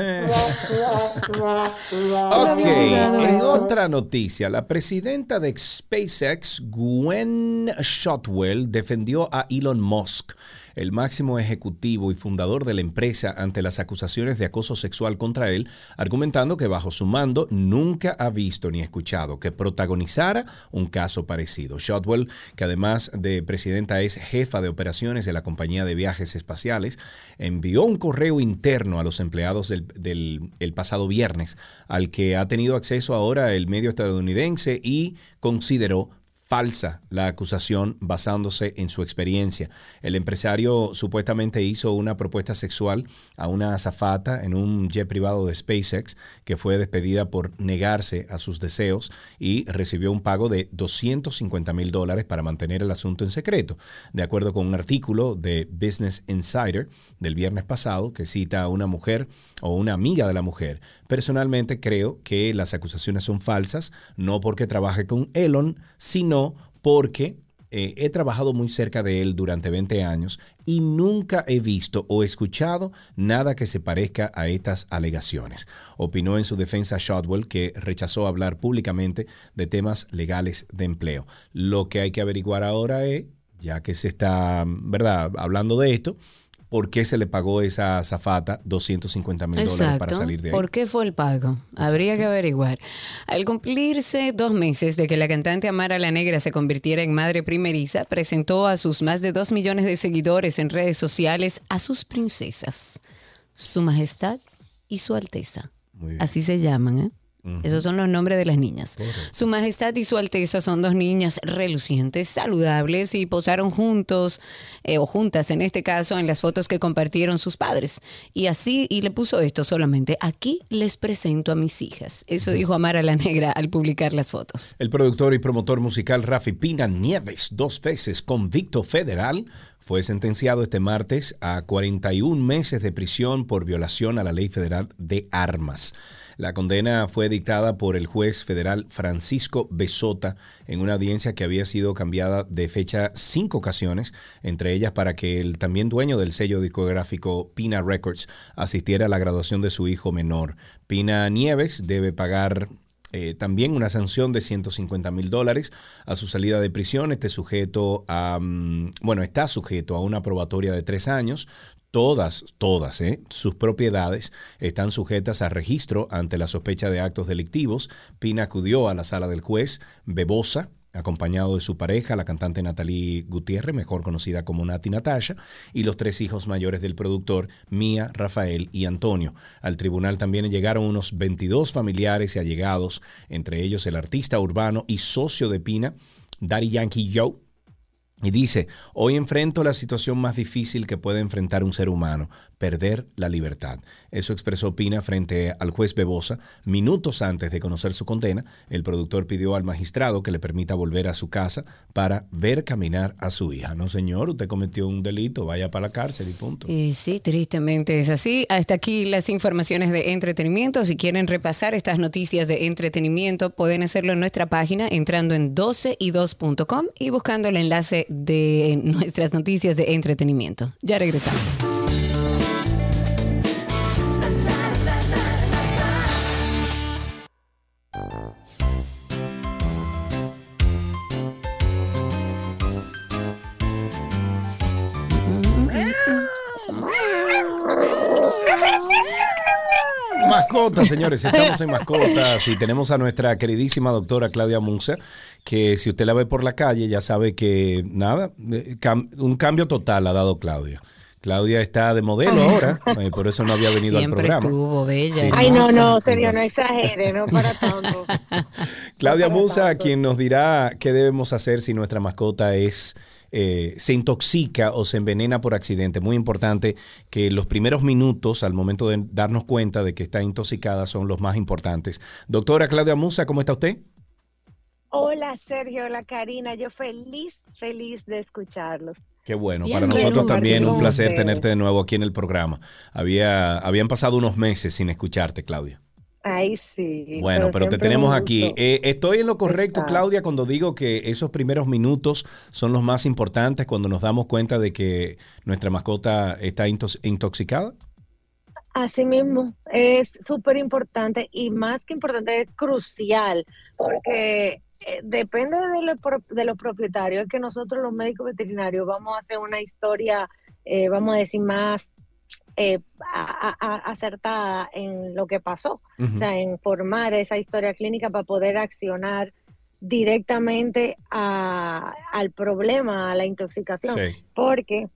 No ok, en eso. otra noticia, la presidenta de SpaceX, Gwen Shotwell, defendió a Elon Musk, el máximo ejecutivo y fundador de la empresa, ante las acusaciones de acoso sexual contra él, argumentando que bajo su mando nunca ha visto ni escuchado que protagonizara un caso parecido. Shotwell, que además de presidenta es jefa de operaciones de la compañía de viajes espaciales, envió un correo interno a los empleados del, el pasado viernes, al que ha tenido acceso ahora el medio estadounidense y consideró falsa la acusación basándose en su experiencia. El empresario supuestamente hizo una propuesta sexual a una azafata en un jet privado de SpaceX que fue despedida por negarse a sus deseos y recibió un pago de 250 mil dólares para mantener el asunto en secreto. De acuerdo con un artículo de Business Insider del viernes pasado que cita a una mujer o una amiga de la mujer. Personalmente creo que las acusaciones son falsas, no porque trabaje con Elon, sino porque eh, he trabajado muy cerca de él durante 20 años y nunca he visto o escuchado nada que se parezca a estas alegaciones. Opinó en su defensa Shotwell que rechazó hablar públicamente de temas legales de empleo. Lo que hay que averiguar ahora es, ya que se está, ¿verdad?, hablando de esto, ¿por qué se le pagó esa zafata 250 mil dólares para salir de ahí? ¿Por qué fue el pago? Habría que averiguar. Al cumplirse dos meses de que la cantante Amara la Negra se convirtiera en madre primeriza, presentó a sus más de dos millones de seguidores en redes sociales a sus princesas, su majestad y su alteza. Así se llaman, ¿eh? Esos son los nombres de las niñas. Su Majestad y Su Alteza son dos niñas relucientes, saludables y posaron juntos eh, o juntas en este caso en las fotos que compartieron sus padres. Y así, y le puso esto solamente, aquí les presento a mis hijas. Eso dijo Amara la Negra al publicar las fotos. El productor y promotor musical Rafi Pina Nieves, dos veces convicto federal, fue sentenciado este martes a 41 meses de prisión por violación a la ley federal de armas. La condena fue dictada por el juez federal Francisco Besota en una audiencia que había sido cambiada de fecha cinco ocasiones, entre ellas para que el también dueño del sello discográfico Pina Records asistiera a la graduación de su hijo menor. Pina Nieves debe pagar eh, también una sanción de 150 mil dólares a su salida de prisión. Este sujeto a, mm, bueno, está sujeto a una probatoria de tres años. Todas, todas, eh, sus propiedades están sujetas a registro ante la sospecha de actos delictivos. Pina acudió a la sala del juez Bebosa, acompañado de su pareja, la cantante Natalie Gutiérrez, mejor conocida como Nati Natasha, y los tres hijos mayores del productor, Mía, Rafael y Antonio. Al tribunal también llegaron unos 22 familiares y allegados, entre ellos el artista urbano y socio de Pina, Daddy Yankee Joe, y dice, hoy enfrento la situación más difícil que puede enfrentar un ser humano, perder la libertad. Eso expresó Pina frente al juez Bebosa. Minutos antes de conocer su condena, el productor pidió al magistrado que le permita volver a su casa para ver caminar a su hija. No, señor, usted cometió un delito, vaya para la cárcel y punto. Y sí, tristemente es así. Hasta aquí las informaciones de entretenimiento. Si quieren repasar estas noticias de entretenimiento, pueden hacerlo en nuestra página entrando en 12y2.com y buscando el enlace de nuestras noticias de entretenimiento. Ya regresamos. Mascotas, señores, [laughs] estamos en mascotas y tenemos a nuestra queridísima doctora Claudia Musa, que si usted la ve por la calle ya sabe que nada, eh, cam- un cambio total ha dado Claudia. Claudia está de modelo ahora, eh, por eso no había venido Siempre al programa. estuvo bella. Sí, Ay, no, no, serio, no exagere, no para tanto. [laughs] Claudia Musa, quien nos dirá qué debemos hacer si nuestra mascota es eh, se intoxica o se envenena por accidente. Muy importante que los primeros minutos al momento de darnos cuenta de que está intoxicada son los más importantes. Doctora Claudia Musa, ¿cómo está usted? Hola, Sergio, hola, Karina, yo feliz, feliz de escucharlos. Qué bueno, Bien, para bueno, nosotros también un placer tenerte de nuevo aquí en el programa. Había, habían pasado unos meses sin escucharte, Claudia. Ay, sí. Bueno, pero te tenemos aquí. Eh, estoy en lo correcto. Claudia, cuando digo que esos primeros minutos son los más importantes cuando nos damos cuenta de que nuestra mascota está intoxicada. Así mismo, es súper importante y más que importante, es crucial, porque eh, depende de, lo de los propietarios, es que nosotros los médicos veterinarios vamos a hacer una historia, eh, vamos a decir, más eh, a- a- a- acertada en lo que pasó, o sea, en formar esa historia clínica para poder accionar directamente a- al problema, a la intoxicación, Sí. porque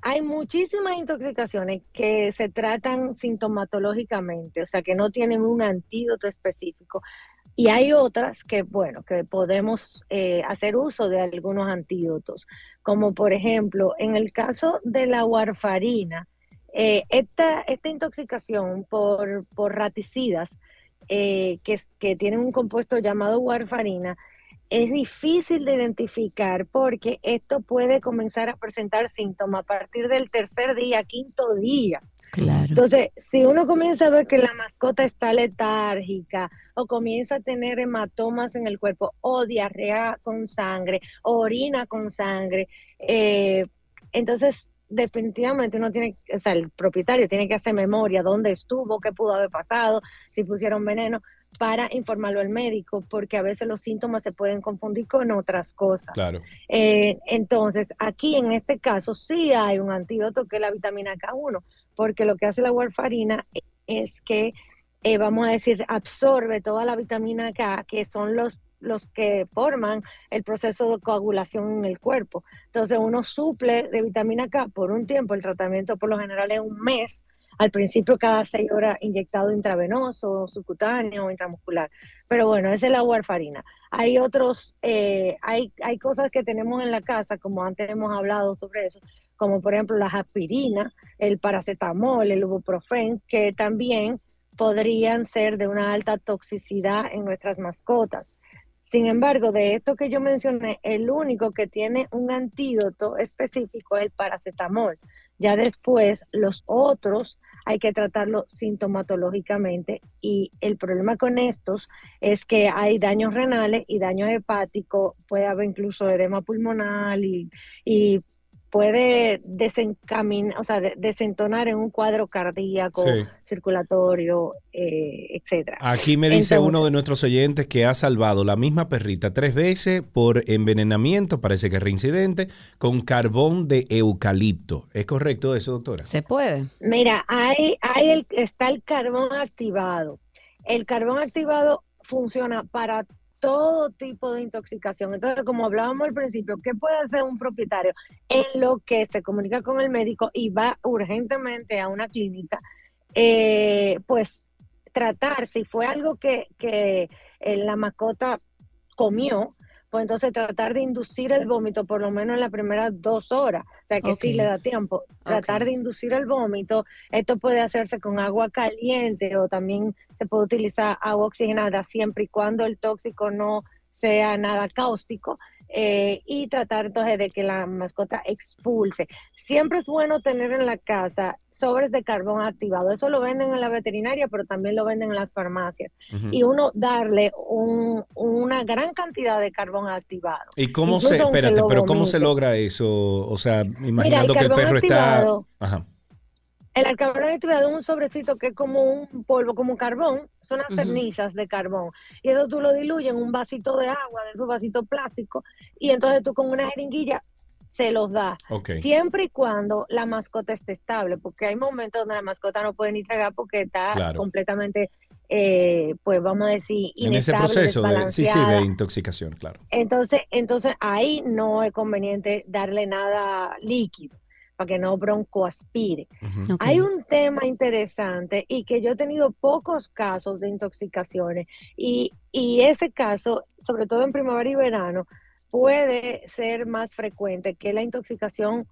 hay muchísimas intoxicaciones que se tratan sintomatológicamente, o sea, que no tienen un antídoto específico. Y hay otras que, bueno, que podemos eh, hacer uso de algunos antídotos, como por ejemplo, en el caso de la warfarina, eh, esta, esta intoxicación por, por raticidas eh, que, que tienen un compuesto llamado warfarina, es difícil de identificar porque esto puede comenzar a presentar síntomas a partir del tercer día, quinto día. Claro. Entonces, si uno comienza a ver que la mascota está letárgica o comienza a tener hematomas en el cuerpo o diarrea con sangre o orina con sangre, eh, entonces definitivamente uno tiene, o sea, el propietario tiene que hacer memoria, dónde estuvo, qué pudo haber pasado, si pusieron veneno, para informarlo al médico, porque a veces los síntomas se pueden confundir con otras cosas. Claro. Eh, entonces, aquí en este caso sí hay un antídoto que es la vitamina K1, porque lo que hace la warfarina es que, eh, vamos a decir, absorbe toda la vitamina K, que son los, los que forman el proceso de coagulación en el cuerpo. Entonces, uno suple de vitamina K por un tiempo, el tratamiento por lo general es un mes, Al principio cada seis horas inyectado intravenoso, subcutáneo o intramuscular. Pero bueno, esa es la warfarina. Hay otros, eh, hay, hay cosas que tenemos en la casa, como antes hemos hablado sobre eso, como por ejemplo las aspirinas, el paracetamol, el ibuprofen, que también podrían ser de una alta toxicidad en nuestras mascotas. Sin embargo, de esto que yo mencioné, el único que tiene un antídoto específico es el paracetamol. Ya después, los otros hay que tratarlo sintomatológicamente y el problema con estos es que hay daños renales y daños hepáticos, puede haber incluso edema pulmonar y, y puede desencaminar, o sea, de- desentonar en un cuadro cardíaco, Sí. circulatorio, eh, etcétera. Aquí me dice Entonces- uno de nuestros oyentes que ha salvado la misma perrita tres veces por envenenamiento, parece que es reincidente, con carbón de eucalipto. ¿Es correcto eso, doctora? ¿Se puede? Mira, hay, hay el, está el carbón activado. El carbón activado funciona para todo tipo de intoxicación. Entonces, como hablábamos al principio, ¿qué puede hacer un propietario en lo que se comunica con el médico y va urgentemente a una clínica? Eh, pues tratar, si fue algo que, que eh, la mascota comió, pues entonces tratar de inducir el vómito por lo menos en las primeras dos horas. O sea que sí le da tiempo. Tratar de inducir el vómito. Esto puede hacerse con agua caliente o también se puede utilizar agua oxigenada siempre y cuando el tóxico no sea nada cáustico. Eh, y tratar entonces de que la mascota expulse. Siempre es bueno tener en la casa sobres de carbón activado. Eso lo venden en la veterinaria, pero también lo venden en las farmacias. Y uno darle un- una gran cantidad de carbón activado. ¿Y cómo Incluso se, espérate, pero cómo se logra eso? O sea, imaginando que el perro activado- está... Ajá. El activado es un sobrecito que es como un polvo, como carbón, son las Ujú. cenizas de carbón. Y eso tú lo diluyes en un vasito de agua, de esos vasitos plásticos, y entonces tú con una jeringuilla se los das. Ok. Siempre y cuando la mascota esté estable, porque hay momentos donde la mascota no puede ni tragar porque está Claro. completamente, eh, pues vamos a decir, En ese inestable, proceso de, sí, sí, desbalanceada. de intoxicación, claro. Entonces, entonces ahí no es conveniente darle nada líquido para que no broncoaspire. Ok. Hay un tema interesante y que yo he tenido pocos casos de intoxicaciones y, y ese caso, sobre todo en primavera y verano, puede ser más frecuente que la intoxicación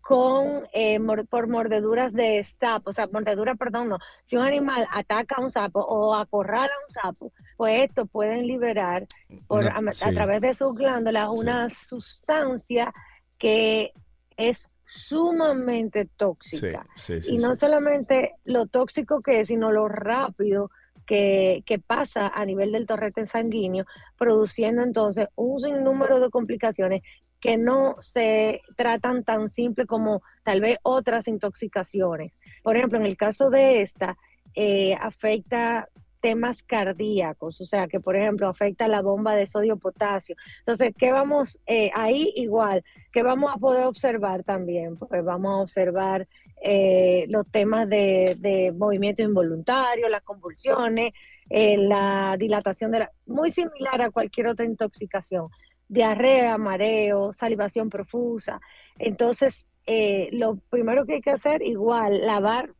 con eh, mor- por mordeduras de sapo, o sea, mordedura, perdón, no. Si un animal ataca a un sapo o acorrala a un sapo, pues estos pueden liberar por, No, a, través de sus glándulas Sí. una sustancia que es sumamente tóxica. Sí, sí, sí. y no solamente lo tóxico que es, sino lo rápido que, que pasa a nivel del torrente sanguíneo, produciendo entonces un sinnúmero de complicaciones que no se tratan tan simple como tal vez otras intoxicaciones. Por ejemplo, en el caso de esta, eh, afecta temas cardíacos, o sea que por ejemplo afecta la bomba de sodio-potasio. Entonces, ¿qué vamos eh, ahí igual? ¿Qué vamos a poder observar también? Pues vamos a observar eh, los temas de, de movimiento involuntario, las convulsiones, eh, la dilatación de la... Muy similar a cualquier otra intoxicación. Diarrea, mareo, salivación profusa. Entonces, eh, lo primero que hay que hacer, igual, lavar,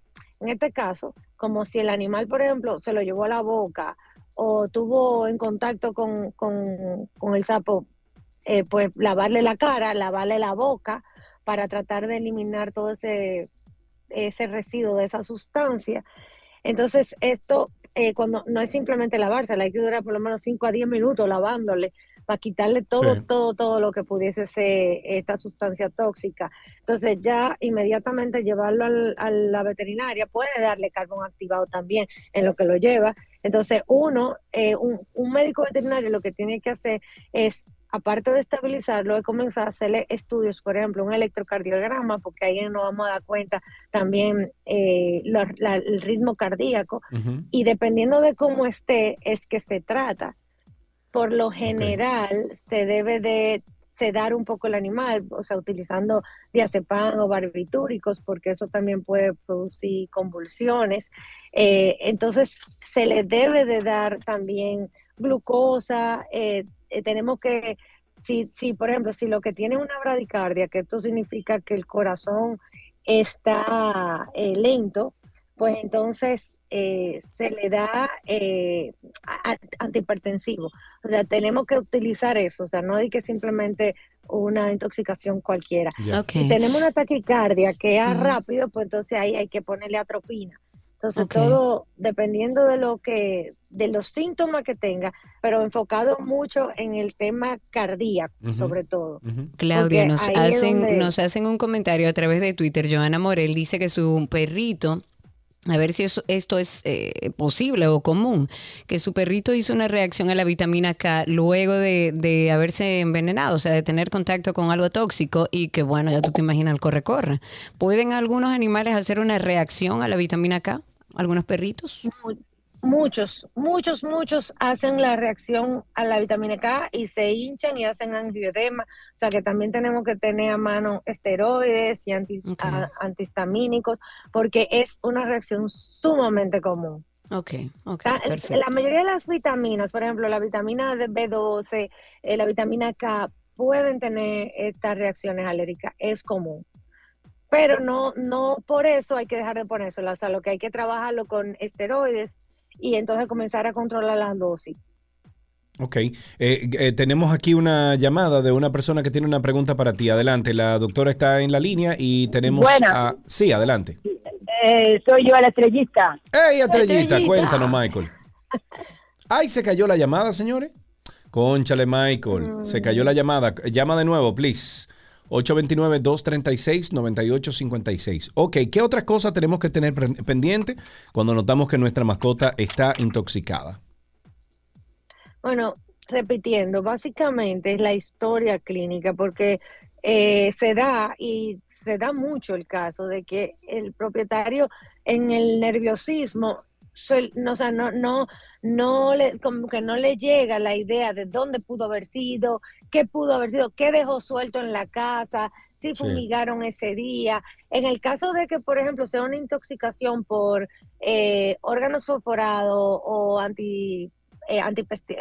en este caso, como si el animal, por ejemplo, se lo llevó a la boca o tuvo en contacto con, con- con el sapo, eh, pues lavarle la cara, lavarle la boca para tratar de eliminar todo ese, ese residuo de esa sustancia. Entonces, esto, eh, cuando no es simplemente lavársela, hay que durar por lo menos 5 a 10 minutos lavándole para quitarle todo, Sí. todo, todo lo que pudiese ser esta sustancia tóxica. Entonces, ya inmediatamente llevarlo al- a la veterinaria puede darle carbón activado también en lo que lo lleva. Entonces, uno, eh, un, un médico veterinario lo que tiene que hacer es aparte de estabilizarlo, es comenzar a hacerle estudios, por ejemplo, un electrocardiograma, porque ahí nos vamos a dar cuenta también eh, la- el ritmo cardíaco, y dependiendo de cómo esté, es que se trata. Por lo general, se debe de sedar un poco el animal, o sea, utilizando diazepam o barbitúricos, porque eso también puede producir convulsiones. Eh, entonces, se le debe de dar también glucosa. eh, eh, tenemos que, si, si, por ejemplo, si lo que tiene una bradicardia, que esto significa que el corazón está lento, pues entonces eh, se le da eh, antihipertensivo. O sea, tenemos que utilizar eso, o sea, no hay que simplemente una intoxicación cualquiera. Si tenemos una taquicardia que es rápido, pues entonces ahí hay que ponerle atropina. Entonces todo dependiendo de lo que, de los síntomas que tenga, pero enfocado mucho en el tema cardíaco, sobre todo. Claudia, Porque nos hacen, donde- nos hacen un comentario a través de Twitter. Joana Morel dice que su perrito, a ver si eso- esto es eh, posible o común, que su perrito hizo una reacción a la vitamina K luego de, haberse envenenado, o sea, de tener contacto con algo tóxico y que, bueno, ya tú te imaginas el corre-corre. ¿Pueden algunos animales hacer una reacción a la vitamina K? ¿Algunos perritos? Muchos, muchos, muchos hacen la reacción a la vitamina K y se hinchan y hacen angioedema. O sea que también tenemos que tener a mano esteroides y anti- a- antihistamínicos porque es una reacción sumamente común. Ok, ok, perfecto. La mayoría de las vitaminas, por ejemplo, la vitamina de B12, eh, la vitamina K, pueden tener estas reacciones alérgicas, es común. Pero no, no por eso hay que dejar de ponérsela. O sea, lo que hay que trabajarlo con esteroides y entonces comenzar a controlar las dosis. Ok. Eh, eh, tenemos aquí una llamada de una persona que tiene una pregunta para ti. Adelante, la doctora está en la línea y tenemos Buenas. a... Sí, adelante. Eh, soy yo la estrellista. ¡Ey, Estrellita! Estrellita. Cuéntanos, Michael. Ay, se cayó la llamada, señores. Conchale, Michael. Se cayó la llamada. Llama de nuevo, please. 829-236-9856. Ok, ¿qué otras cosas tenemos que tener pendiente cuando notamos que nuestra mascota está intoxicada? Bueno, repitiendo, básicamente es la historia clínica, porque eh, se da y se da mucho el caso de que el propietario en el nerviosismo, o sea, no, no, no le, como que no le llega la idea de dónde pudo haber sido, qué pudo haber sido, qué dejó suelto en la casa, si Sí. fumigaron ese día. En el caso de que, por ejemplo, sea una intoxicación por eh, órganos fosforados o anti eh,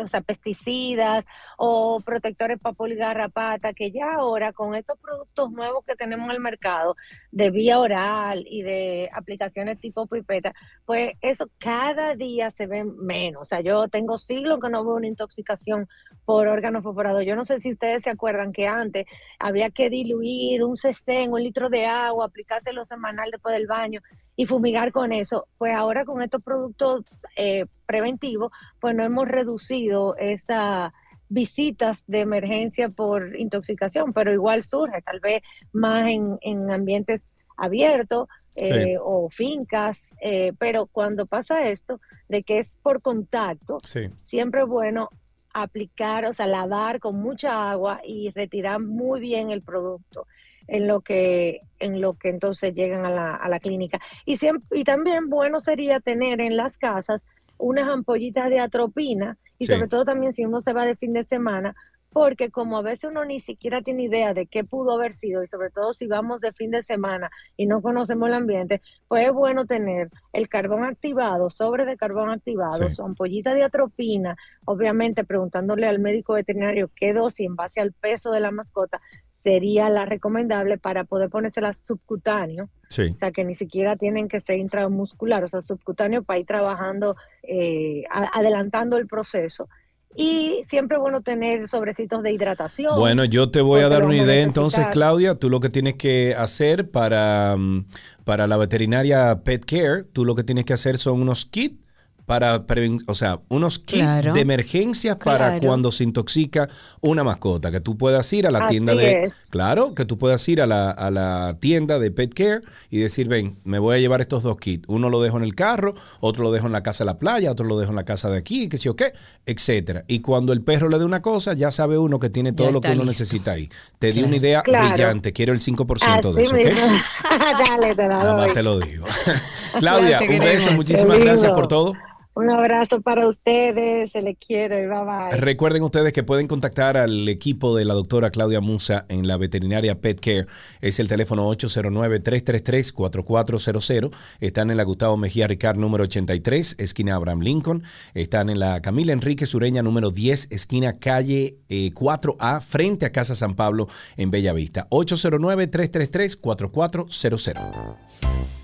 o sea, pesticidas o protectores para pulga garrapata, que ya ahora con estos productos nuevos que tenemos en el mercado de vía oral y de aplicaciones tipo pipeta, pues eso cada día se ve menos. O sea, yo tengo siglos que no veo una intoxicación por órganos fosforados. Yo no sé si ustedes se acuerdan que antes había que diluir un cestén, un litro de agua, aplicárselo semanal después del baño y fumigar con eso. Pues ahora con estos productos eh, preventivos, pues no hemos reducido esas visitas de emergencia por intoxicación, pero igual surge, tal vez más en, en ambientes abiertos eh, Sí. o fincas, eh, pero cuando pasa esto, de que es por contacto, Sí. siempre es bueno aplicar, o sea, lavar con mucha agua y retirar muy bien el producto en lo que en lo que entonces llegan a la, a la clínica. Y, siempre, y también bueno sería tener en las casas unas ampollitas de atropina y Sí. sobre todo también si uno se va de fin de semana, porque como a veces uno ni siquiera tiene idea de qué pudo haber sido y sobre todo si vamos de fin de semana y no conocemos el ambiente, pues es bueno tener el carbón activado, sobre de carbón activado, Sí. su ampollita de atropina, obviamente preguntándole al médico veterinario qué dosis en base al peso de la mascota sería la recomendable para poder ponérsela subcutáneo. Sí. O sea, que ni siquiera tienen que ser intramuscular, o sea, subcutáneo para ir trabajando, eh, a- adelantando el proceso. Y siempre es bueno tener sobrecitos de hidratación. Bueno, yo te voy a dar una idea entonces. Claudia. Tú lo que tienes que hacer para, mm, para la veterinaria Pet Care, tú lo que tienes que hacer son unos kits para, preven- o sea, unos kits Claro. de emergencia para Claro. cuando se intoxica una mascota, que tú puedas ir a la Así tienda de, es. claro, que tú puedas ir a la, a la tienda de Pet Care y decir, ven, me voy a llevar estos dos kits. Uno lo dejo en el carro, otro lo dejo en la casa de la playa, otro lo dejo en la casa de aquí, que sé yo qué, etcétera. Y cuando el perro le dé una cosa, ya sabe uno que tiene todo lo que uno listo. necesita ahí. Te di una idea Claro. brillante, quiero el 5% de Así eso, ¿ok? mismo. [laughs] Dale, te la Nada más te lo digo. Claudia, un beso, muchísimas gracias por todo. Un abrazo para ustedes, se les quiere, bye bye. Recuerden ustedes que pueden contactar al equipo de la doctora Claudia Musa en la veterinaria Pet Care. Es el teléfono 809-333-4400. Están en la Gustavo Mejía Ricard número 83, esquina Abraham Lincoln. Están en la Camila Enrique Sureña número 10, esquina calle eh, 4A, frente a Casa San Pablo en Bella Vista. 809-333-4400.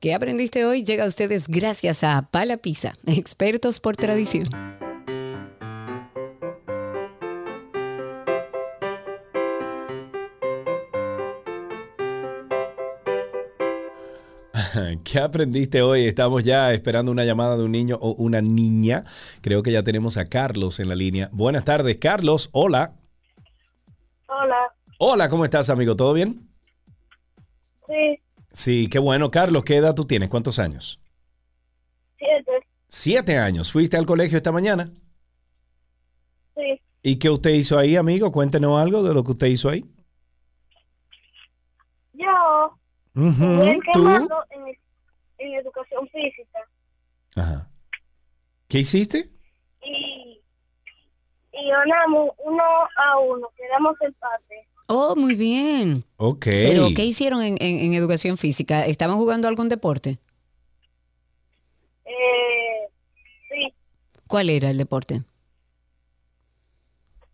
¿Qué aprendiste hoy? Llega a ustedes gracias a Pala Pizza, expertos por tradición. [laughs] ¿Qué aprendiste hoy? Estamos ya esperando una llamada de un niño o una niña. Creo que ya tenemos a Carlos en la línea. Buenas tardes, Carlos. Hola. Hola. Hola, ¿cómo estás, amigo? ¿Todo bien? Sí, Sí, qué bueno. Carlos, ¿qué edad tú tienes? ¿Cuántos años? siete. Siete años. ¿Fuiste al colegio esta mañana? Sí. ¿Y qué usted hizo ahí, amigo? Cuéntenos algo de lo que usted hizo ahí. Yo Ujú, estoy ¿Tú? en educación física Ajá. ¿Qué hiciste? y, y ganamos uno a uno, quedamos empate. Oh, muy bien. Ok. Pero, ¿qué hicieron en, en- en educación física? ¿Estaban jugando algún deporte? Eh, sí, ¿Cuál era el deporte?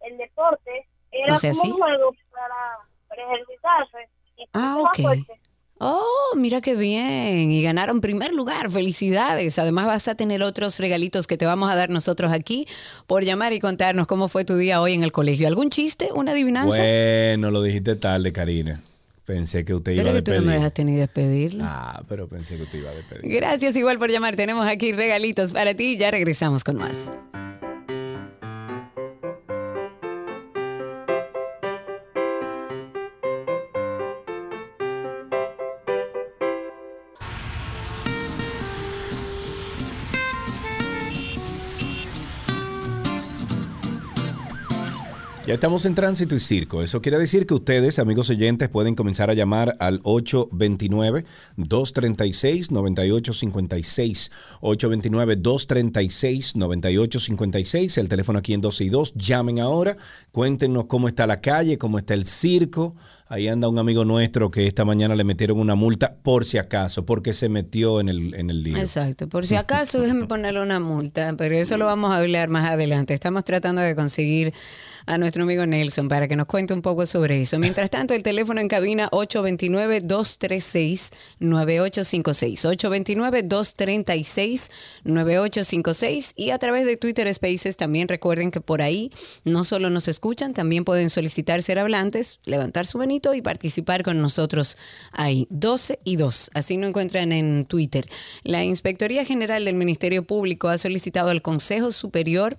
el deporte era O sea, como sí. un juego para, para ejercitarse. Y Ah, ok. fuerte. Oh, mira qué bien. Y ganaron primer lugar. Felicidades. Además vas a tener otros regalitos que te vamos a dar nosotros aquí por llamar y contarnos cómo fue tu día hoy en el colegio. ¿Algún chiste? ¿Una adivinanza? Bueno, lo dijiste tarde, Karina. Pensé que usted iba Pero a que tú no me despedir. dejaste ni despedirlo. Ah, pero pensé que usted iba a despedir. Gracias igual por llamar. Tenemos aquí regalitos para ti. Ya regresamos con más. Ya estamos en tránsito y circo. Eso quiere decir que ustedes, amigos oyentes, pueden comenzar a llamar al 829-236-9856. 829-236-9856. El teléfono aquí en 12 y 2. Llamen ahora. Cuéntenos cómo está la calle, cómo está el circo. Ahí anda un amigo nuestro que esta mañana le metieron una multa por si acaso, porque se metió en el, en el lío. Exacto. Por si acaso, déjeme ponerle una multa, pero eso lo vamos a hablar más adelante. Estamos tratando de conseguir a nuestro amigo Nelson para que nos cuente un poco sobre eso. Mientras tanto, el teléfono en cabina 829-236-9856. 829-236-9856 y a través de Twitter Spaces también recuerden que por ahí no solo nos escuchan, también pueden solicitar ser hablantes, levantar su manito y participar con nosotros ahí. 12 y 2, así nos encuentran en Twitter. La Inspectoría General del Ministerio Público ha solicitado al Consejo Superior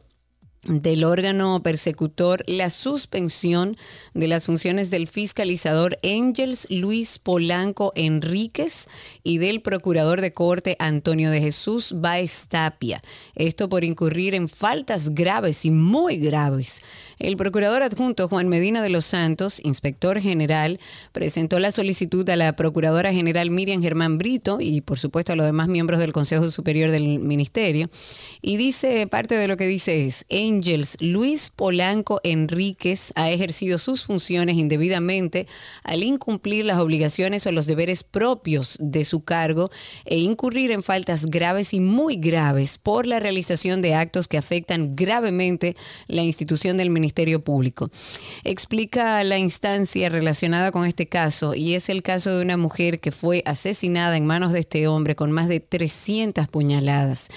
del órgano persecutor la suspensión de las funciones del fiscalizador Engels Luis Polanco Enríquez y del procurador de corte Antonio de Jesús Baez Tapia. Esto por incurrir en faltas graves y muy graves. El procurador adjunto Juan Medina de los Santos, inspector general, presentó la solicitud a la procuradora general Miriam Germán Brito y por supuesto a los demás miembros del Consejo Superior del Ministerio. Y dice, parte de lo que dice es, Angels Luis Polanco Enríquez ha ejercido sus funciones indebidamente al incumplir las obligaciones o los deberes propios de su cargo e incurrir en faltas graves y muy graves por la realización de actos que afectan gravemente la institución del Ministerio Público. Explica la instancia relacionada con este caso y es el caso de una mujer que fue asesinada en manos de este hombre con más de 300 puñaladas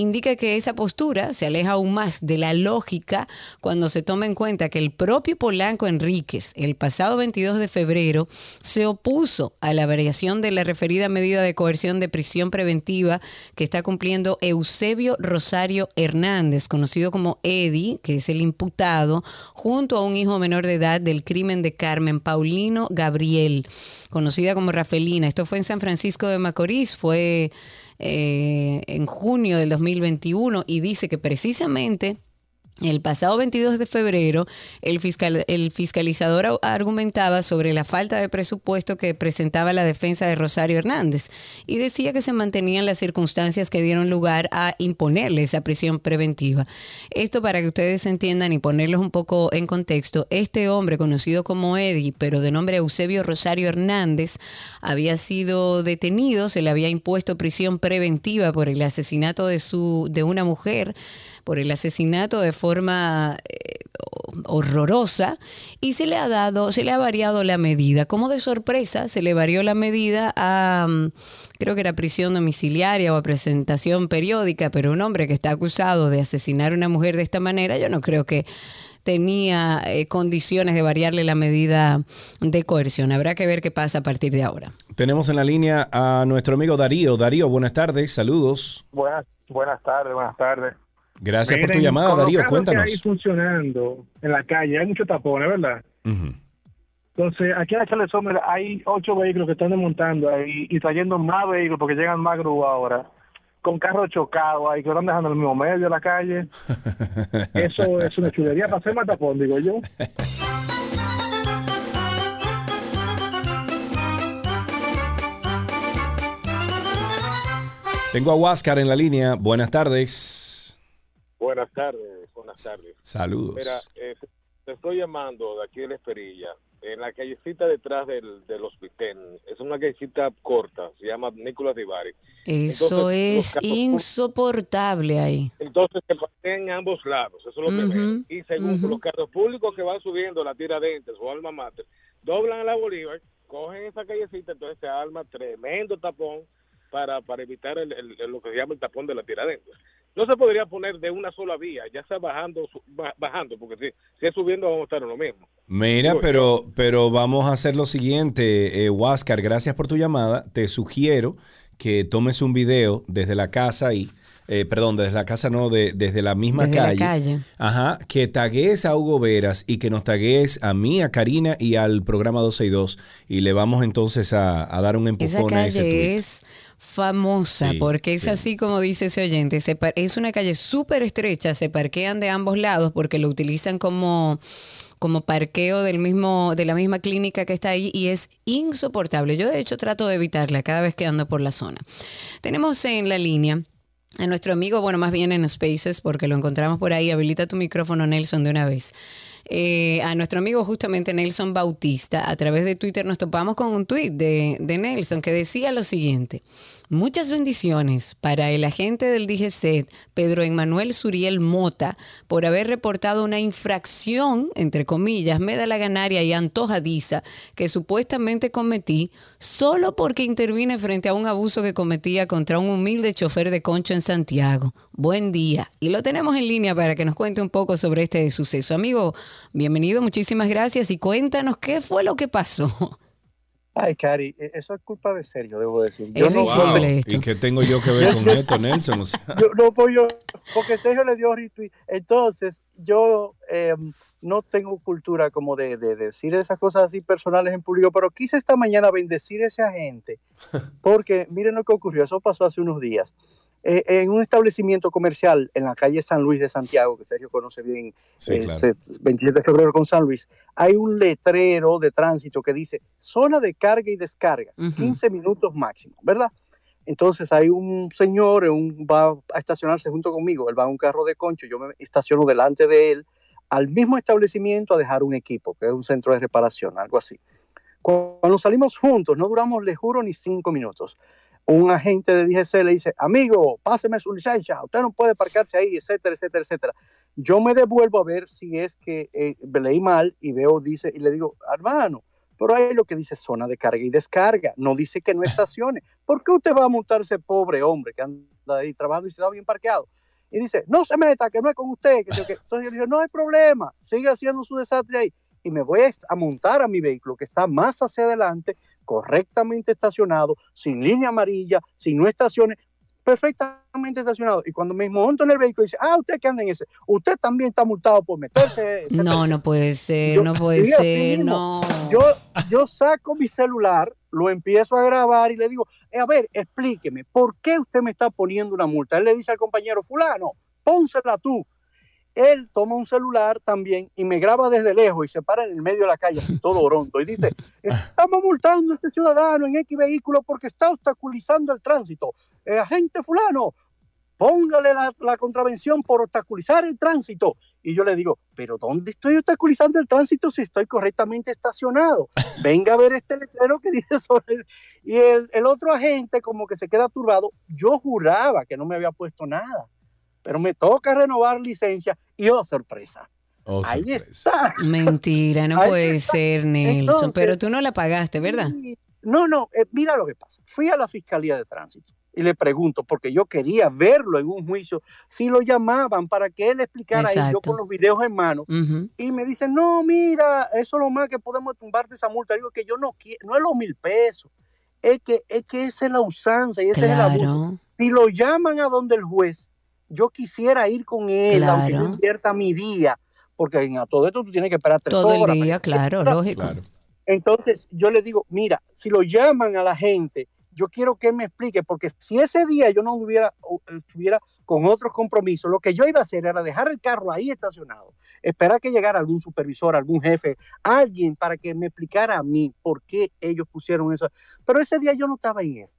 indica que esa postura se aleja aún más de la lógica cuando se toma en cuenta que el propio Polanco Enríquez el pasado 22 de febrero se opuso a la variación de la referida medida de coerción de prisión preventiva que está cumpliendo Eusebio Rosario Hernández, conocido como Eddie, que es el imputado, junto a un hijo menor de edad del crimen de Carmen Paulino Gabriel, conocida como Rafelina. Esto fue en San Francisco de Macorís, fue eh, en junio del 2021 y dice que precisamente el pasado 22 de febrero, el, fiscal, el fiscalizador argumentaba sobre la falta de presupuesto que presentaba la defensa de Rosario Hernández y decía que se mantenían las circunstancias que dieron lugar a imponerle esa prisión preventiva. Esto para que ustedes entiendan y ponerlos un poco en contexto, este hombre conocido como Eddie, pero de nombre Eusebio Rosario Hernández, había sido detenido, se le había impuesto prisión preventiva por el asesinato de, su, de una mujer por el asesinato de forma eh, horrorosa y se le ha dado, se le ha variado la medida. Como de sorpresa, se le varió la medida a, mm, creo que era prisión domiciliaria o a presentación periódica, pero un hombre que está acusado de asesinar a una mujer de esta manera, yo no creo que tenía eh, condiciones de variarle la medida de coerción. Habrá que ver qué pasa a partir de ahora. Tenemos en la línea a nuestro amigo Darío. Darío, buenas tardes, saludos. Buenas, buenas tardes, buenas tardes. Gracias por tu llamada, Darío. Cuéntanos. Que hay funcionando en la calle, hay muchos tapones, ¿verdad? Entonces, aquí en la Charles Sommer hay ocho vehículos que están desmontando ahí y trayendo más vehículos porque llegan más grúas ahora, con carros chocados ahí que lo están dejando en el mismo medio de la calle. [laughs] Eso es una chulería para hacer más tapón, digo yo. Tengo a Huáscar en la línea. Buenas tardes. Buenas tardes, buenas tardes. Saludos. Mira, eh, te estoy llamando de aquí de la Esperilla, en la callecita detrás del, del hospital. Es una callecita corta, se llama Nicolás Divari. Eso Entonces, es insoportable ahí. Entonces se en ambos lados, eso es lo que Ujú, veo. Y según los carros públicos que van subiendo la Tiradentes o Alma Mater, doblan a la Bolívar, cogen esa callecita, entonces se arma tremendo tapón para, para evitar el, el- el- lo que se llama el tapón de la Tiradentes. No se podría poner de una sola vía, ya sea bajando, bajando, porque si, si es subiendo vamos a estar en lo mismo. Mira, pero, pero vamos a hacer lo siguiente, eh, Huáscar, gracias por tu llamada. Te sugiero que tomes un video desde la casa y, eh, perdón, desde la casa no, de- desde la misma Desde la calle. calle. Ajá, que tagues a Hugo Veras y que nos tagues a mí, a Karina y al programa 12 y 2 y le vamos entonces a, a dar un Esa empujón a ese calle tweet. es famosa Sí, porque es así como dice ese oyente. se es una calle súper estrecha, se parquean de ambos lados porque lo utilizan como como parqueo del mismo de la misma clínica que está ahí y es insoportable. Yo de hecho trato de evitarla cada vez que ando por la zona. Tenemos en la línea a nuestro amigo, bueno, más bien en Spaces, porque lo encontramos por ahí. Habilita tu micrófono, Nelson, de una vez. Eh, a nuestro amigo justamente Nelson Bautista, a través de Twitter nos topamos con un tweet de, de Nelson que decía lo siguiente. Muchas bendiciones para el agente del DGCET, Pedro Emmanuel Suriel Mota, por haber reportado una infracción, entre comillas, me da la ganaria y antojadiza que supuestamente cometí solo porque intervine frente a un abuso que cometía contra un humilde chofer de concho en Santiago. Buen día. Y lo tenemos en línea para que nos cuente un poco sobre este suceso. Amigo, bienvenido, muchísimas gracias y cuéntanos qué fue lo que pasó. Ay, Cari, e- eso es culpa de Sergio, debo decir. Es no, no- esto. ¿Y qué tengo yo que ver con [laughs] esto, Nelson? O sea, yo no pues yo, porque Sergio le dio retweet. Entonces, yo eh, no tengo cultura como de, de decir esas cosas así personales en público, pero quise esta mañana bendecir a esa gente, [laughs] porque miren lo que ocurrió, eso pasó hace unos días. Eh, en un establecimiento comercial en la calle San Luis de Santiago, que Sergio conoce bien, Sí, eh, claro. se- 27 de febrero con San Luis, hay un letrero de tránsito que dice zona de carga y descarga, 15 minutos máximo, ¿verdad? Entonces hay un señor, un, va a estacionarse junto conmigo, él va en un carro de concho, yo me estaciono delante de él, al mismo establecimiento a dejar un equipo, que es un centro de reparación, algo así. Cuando salimos juntos, no duramos, les juro, ni cinco minutos. Un agente de DGC le dice, amigo, páseme su licencia, usted no puede parquearse ahí, etcétera, etcétera, etcétera. Yo me devuelvo a ver si es que eh, leí mal y veo, dice, y le digo, hermano, pero ahí lo que dice zona de carga y descarga, no dice que no estacione. ¿Por qué usted va a montarse pobre hombre que anda ahí trabajando y se está bien parqueado? Y dice, no se meta, que no es con usted. Que, qué. Entonces yo le digo, no hay problema, sigue haciendo su desastre ahí. Y me voy a montar a mi vehículo que está más hacia adelante, correctamente estacionado, sin línea amarilla, sin no estaciones, perfectamente estacionado. Y cuando me monto en el vehículo, dice, ah, usted que anda en ese, usted también está multado por meterse. No, no puede ser, yo- no puede sí, ser, no. Yo, yo saco mi celular, lo empiezo a grabar y le digo, "Eh, a ver, explíqueme, ¿por qué usted me está poniendo una multa? Él le dice al compañero, fulano, pónsela tú. Él toma un celular también y me graba desde lejos y se para en el medio de la calle, todo oronto, y dice, [laughs] estamos multando a este ciudadano en X vehículo porque está obstaculizando el tránsito. Eh, agente fulano, póngale la, la contravención por obstaculizar el tránsito. Y yo le digo, pero ¿dónde estoy obstaculizando el tránsito si estoy correctamente estacionado? [laughs] Venga a ver este letrero que dice sobre... el-". Y el, el otro agente como que se queda turbado. Yo juraba que no me había puesto nada. Pero me toca renovar licencia y oh, sorpresa. Oh, Ahí sorpresa. está. Mentira, no Ahí puede está. ser, Nelson. Entonces- pero tú no la pagaste, ¿verdad? No, no, eh, mira lo que pasa. Fui a la Fiscalía de Tránsito y le pregunto, porque yo quería verlo en un juicio, si lo llamaban para que él explicara ahí, yo con los videos en mano. Y me dicen, no, mira, eso es lo más que podemos tumbarte esa multa. Digo que yo no quiero, no es los mil pesos, es que, es que esa es la usanza y ese es el abuso. Si lo llaman a donde el juez, yo quisiera ir con él, aunque yo Claro. invierta mi día, porque en a todo esto tú tienes que esperar tres Todo el horas. día, claro, lógico. Entonces yo le digo, mira, si lo llaman a la gente, yo quiero que él me explique, porque si ese día yo no hubiera, estuviera con otros compromisos, lo que yo iba a hacer era dejar el carro ahí estacionado, esperar que llegara algún supervisor, algún jefe, alguien para que me explicara a mí por qué ellos pusieron eso. Pero ese día yo no estaba en eso.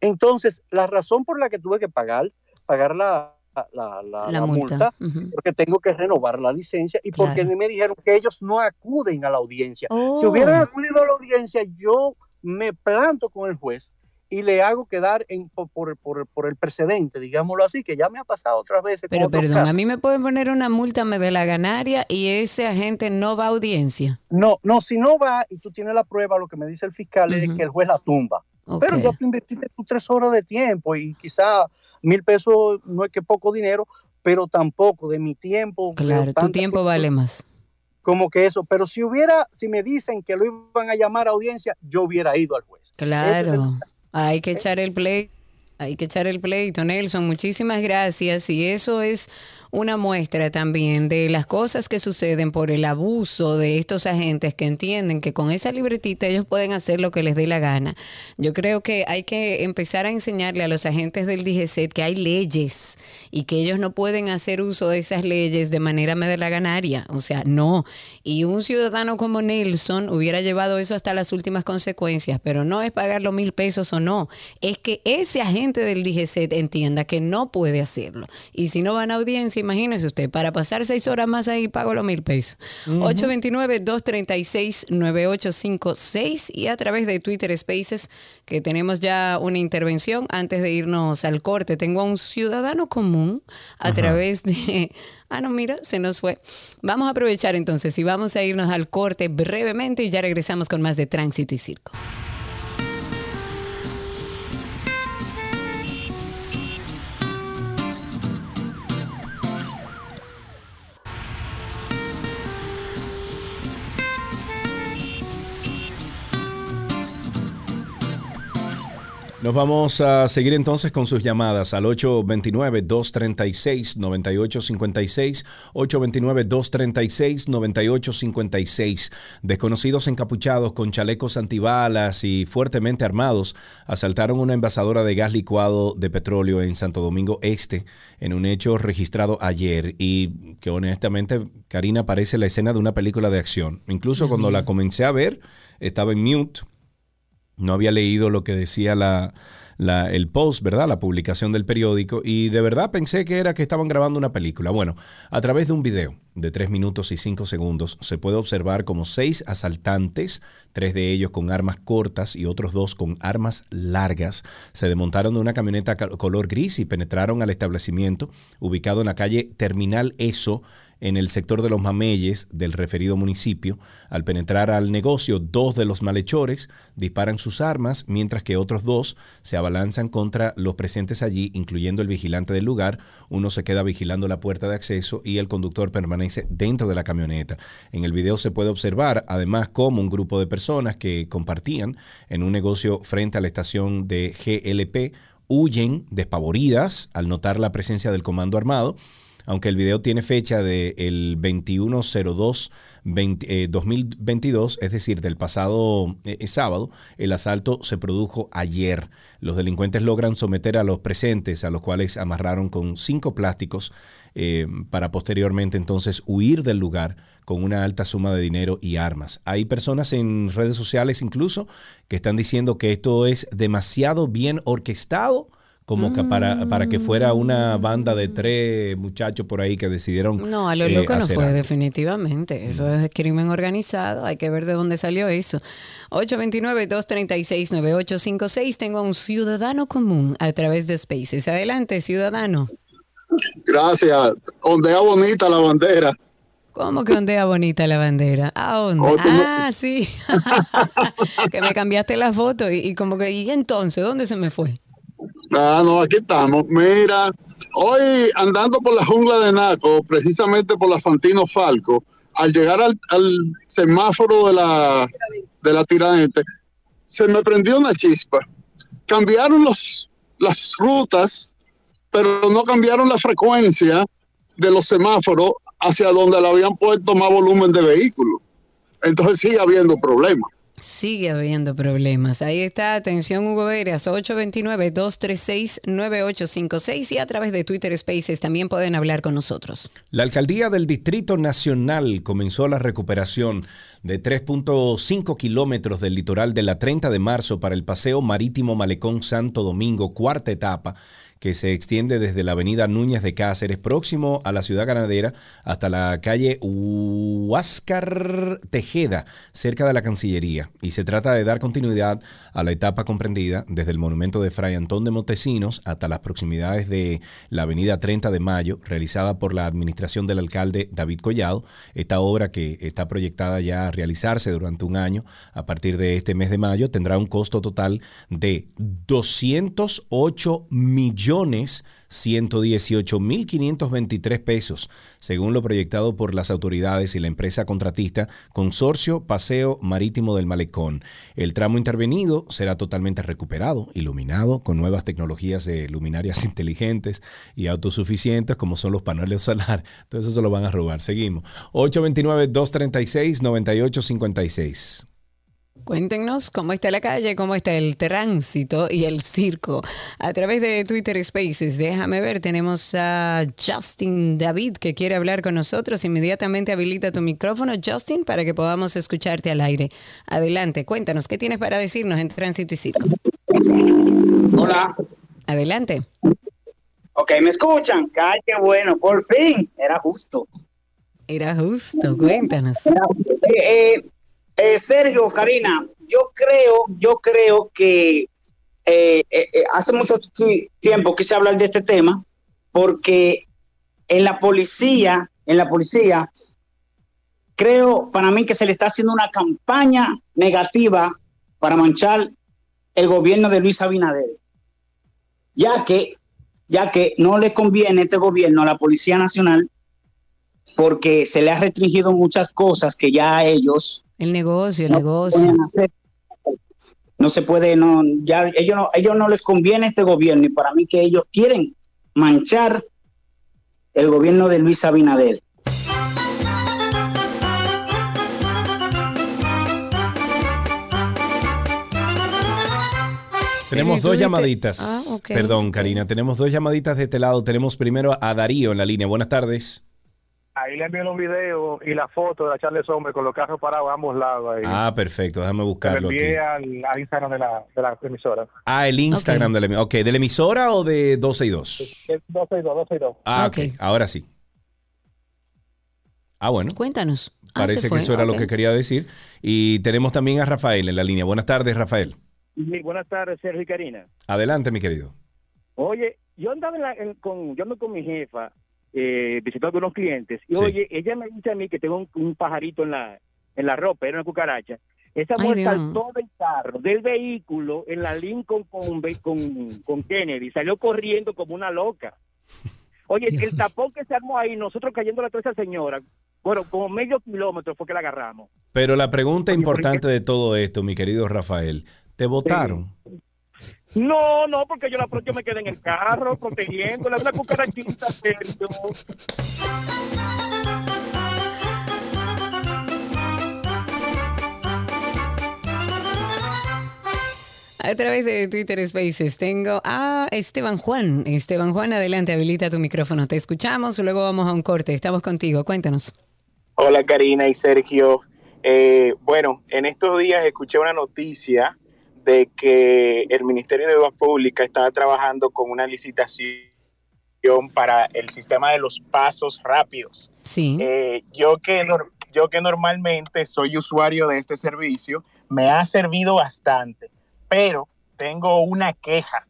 Entonces, la razón por la que tuve que pagar, pagar la, la, la- La la multa. porque tengo que renovar la licencia y porque me dijeron que ellos no acuden a la audiencia. Si Oh. hubieran acudido a la audiencia, yo me planto con el juez y le hago quedar en, por, por- por- el precedente, digámoslo así, que ya me ha pasado otras veces. Pero perdón, a mí me pueden poner una multa me de la ganaria y ese agente no va a audiencia. No, no, si no va y tú tienes la prueba, lo que me dice el fiscal es que el juez la tumba. Pero ya tú invertiste tus tres horas de tiempo y quizá mil pesos no es que poco dinero, pero tampoco de mi tiempo. Claro, tu tiempo vale más. Como que eso, pero si hubiera, si me dicen que lo iban a llamar a audiencia, yo hubiera ido al juez. Ese es el- Claro, hay que echar el play. Hay que echar el pleito, Nelson. Muchísimas gracias. Y eso es una muestra también de las cosas que suceden por el abuso de estos agentes que entienden que con esa libretita ellos pueden hacer lo que les dé la gana. Yo creo que hay que empezar a enseñarle a los agentes del DGCET que hay leyes y que ellos no pueden hacer uso de esas leyes de manera me de la ganaria. O sea, no. Y un ciudadano como Nelson hubiera llevado eso hasta las últimas consecuencias, pero no es pagar los mil pesos o no. Es que ese agente del DGCET entienda que no puede hacerlo. Y si no van a audiencia, imagínese usted, para pasar seis horas más ahí pago los mil pesos. 829-236-9856 y a través de Twitter Spaces, que tenemos ya una intervención antes de irnos al corte. Tengo a un ciudadano común a través de... [laughs] Ah, no, mira, se nos fue. Vamos a aprovechar entonces y vamos a irnos al corte brevemente y ya regresamos con más de Tránsito y Circo. Nos vamos a seguir entonces con sus llamadas al 829-236-9856, 829-236-9856. Desconocidos encapuchados con chalecos antibalas y fuertemente armados asaltaron una envasadora de gas licuado de petróleo en Santo Domingo Este en un hecho registrado ayer y que honestamente, Karina, parece la escena de una película de acción. Incluso cuando la comencé a ver, estaba en mute no había leído lo que decía la, el post, ¿verdad? La publicación del periódico y de verdad pensé que era que estaban grabando una película. Bueno, a través de un video de 3 minutos y 5 segundos se puede observar como seis asaltantes, tres de ellos con armas cortas y otros dos con armas largas, se desmontaron de una camioneta ca- color gris y penetraron al establecimiento ubicado en la calle Terminal ESO en el sector de los Mameyes del referido municipio. Al penetrar al negocio, dos de los malhechores disparan sus armas, mientras que otros dos se abalanzan contra los presentes allí, incluyendo el vigilante del lugar. Uno se queda vigilando la puerta de acceso y el conductor permanece dentro de la camioneta. En el video se puede observar además cómo un grupo de personas que compartían en un negocio frente a la estación de GLP huyen despavoridas al notar la presencia del comando armado aunque el video tiene fecha del 2102 20, eh, 2022, es decir, del pasado eh, sábado, el asalto se produjo ayer. Los delincuentes logran someter a los presentes, a los cuales amarraron con cinco plásticos, eh, para posteriormente entonces huir del lugar con una alta suma de dinero y armas. Hay personas en redes sociales incluso que están diciendo que esto es demasiado bien orquestado como que para, para que fuera una banda de tres muchachos por ahí que decidieron. No, a lo eh, loco no fue, algo. definitivamente. Eso es crimen organizado. Hay que ver de dónde salió eso. 829-236-9856. Tengo a un ciudadano común a través de Spaces. Adelante, ciudadano. Gracias. Ondea bonita la bandera. ¿Cómo que ondea bonita la bandera? ¿A dónde? Oh, Ah, sí. [laughs] que me cambiaste la foto y, y como que, ¿y entonces dónde se me fue? Ah, no, aquí estamos. Mira, hoy andando por la jungla de Naco, precisamente por la Fantino Falco, al llegar al, semáforo de la, de la Tiradentes, se me prendió una chispa. Cambiaron los, las rutas, pero no cambiaron la frecuencia de los semáforos hacia donde le habían puesto más volumen de vehículos. Entonces sigue habiendo problemas. Sigue habiendo problemas. Ahí está, atención Hugo Veras, 829-236-9856 y a través de Twitter Spaces también pueden hablar con nosotros. La alcaldía del Distrito Nacional comenzó la recuperación de 3.5 kilómetros del litoral de la 30 de marzo para el paseo marítimo Malecón Santo Domingo, cuarta etapa, que se extiende desde la avenida Núñez de Cáceres, próximo a la ciudad ganadera, hasta la calle Huáscar Tejeda, cerca de la Cancillería. Y se trata de dar continuidad a la etapa comprendida desde el monumento de Fray Antón de Montesinos hasta las proximidades de la avenida 30 de Mayo, realizada por la administración del alcalde David Collado. Esta obra que está proyectada ya a realizarse durante un año, a partir de este mes de mayo, tendrá un costo total de 208 millones 118 mil 523 pesos, según lo proyectado por las autoridades y la empresa contratista Consorcio Paseo Marítimo del Malecón. El tramo intervenido será totalmente recuperado, iluminado con nuevas tecnologías de luminarias [laughs] inteligentes y autosuficientes como son los paneles solares. Entonces eso se lo van a robar. Seguimos. 829-236-9856. Cuéntenos cómo está la calle, cómo está el tránsito y el circo. A través de Twitter Spaces, déjame ver, tenemos a Justin David que quiere hablar con nosotros. Inmediatamente habilita tu micrófono, Justin, para que podamos escucharte al aire. Adelante, cuéntanos, ¿qué tienes para decirnos en tránsito y circo? Hola. Adelante. Ok, ¿me escuchan? Ay, qué bueno, por fin. Era justo. Era justo, cuéntanos. Eh, eh, eh, Sergio, Karina, yo creo, yo creo que eh, eh, eh, hace mucho ti- tiempo quise hablar de este tema porque en la policía, en la policía, creo para mí que se le está haciendo una campaña negativa para manchar el gobierno de Luis Abinader, ya que, ya que no le conviene este gobierno a la Policía Nacional porque se le ha restringido muchas cosas que ya a ellos El negocio, el no negocio. hacer. No se puede, no, ya ellos no, ellos no les conviene este gobierno y para mí que ellos quieren manchar el gobierno de Luis Abinader. Tenemos ¿tú dos llamaditas. Ah. Perdón, Karina. Tenemos dos llamaditas de este lado. Tenemos primero a Darío en la línea. Buenas tardes. Ahí le envié los videos y la foto de la Charles Sommer con los carros parados a ambos lados. Ahí. Ah, perfecto. Déjame buscarlo aquí. envié al, al Instagram de la, de la emisora. Ah, el Instagram de la emisora. Ok, ¿de la emisora o de 12 y 2? Es 12 y 2, 12 y 2. Ah, ok. Ahora sí. Ah, bueno. Cuéntanos. Ah, Parece que fue, eso era lo que quería decir. Y tenemos también a Rafael en la línea. Buenas tardes, Rafael. Sí, buenas tardes, Sergio y Karina. Adelante, mi querido. Oye, yo andaba en la- en- con, yo ando con mi jefa eh, visitando a algunos clientes y Sí. oye, ella me dice a mí que tengo un, un pajarito en la en la ropa, era una cucaracha. Esa Ay, mujer Dios. saltó del carro, del vehículo, en la Lincoln con, con, con Kennedy, salió corriendo como una loca. Oye, el tapón que se armó ahí, nosotros cayendo la esa señora, bueno, como medio kilómetro fue que la agarramos. Pero la pregunta Oye, ¿por importante de todo esto, mi querido Rafael, ¿te votaron? No, no, porque yo la yo me quedé en el carro protegiéndola, una cucarachita, Sergio. A través de Twitter Spaces tengo a Esteban Juan. Esteban Juan, adelante, habilita tu micrófono. Te escuchamos, luego vamos a un corte. Estamos contigo, cuéntanos. Hola Karina y Sergio. Eh, bueno, en estos días escuché una noticia de que el Ministerio de Obras Públicas estaba trabajando con una licitación para el sistema de los pasos rápidos. Sí. Eh, yo, que yo que normalmente soy usuario de este servicio, me ha servido bastante, pero tengo una queja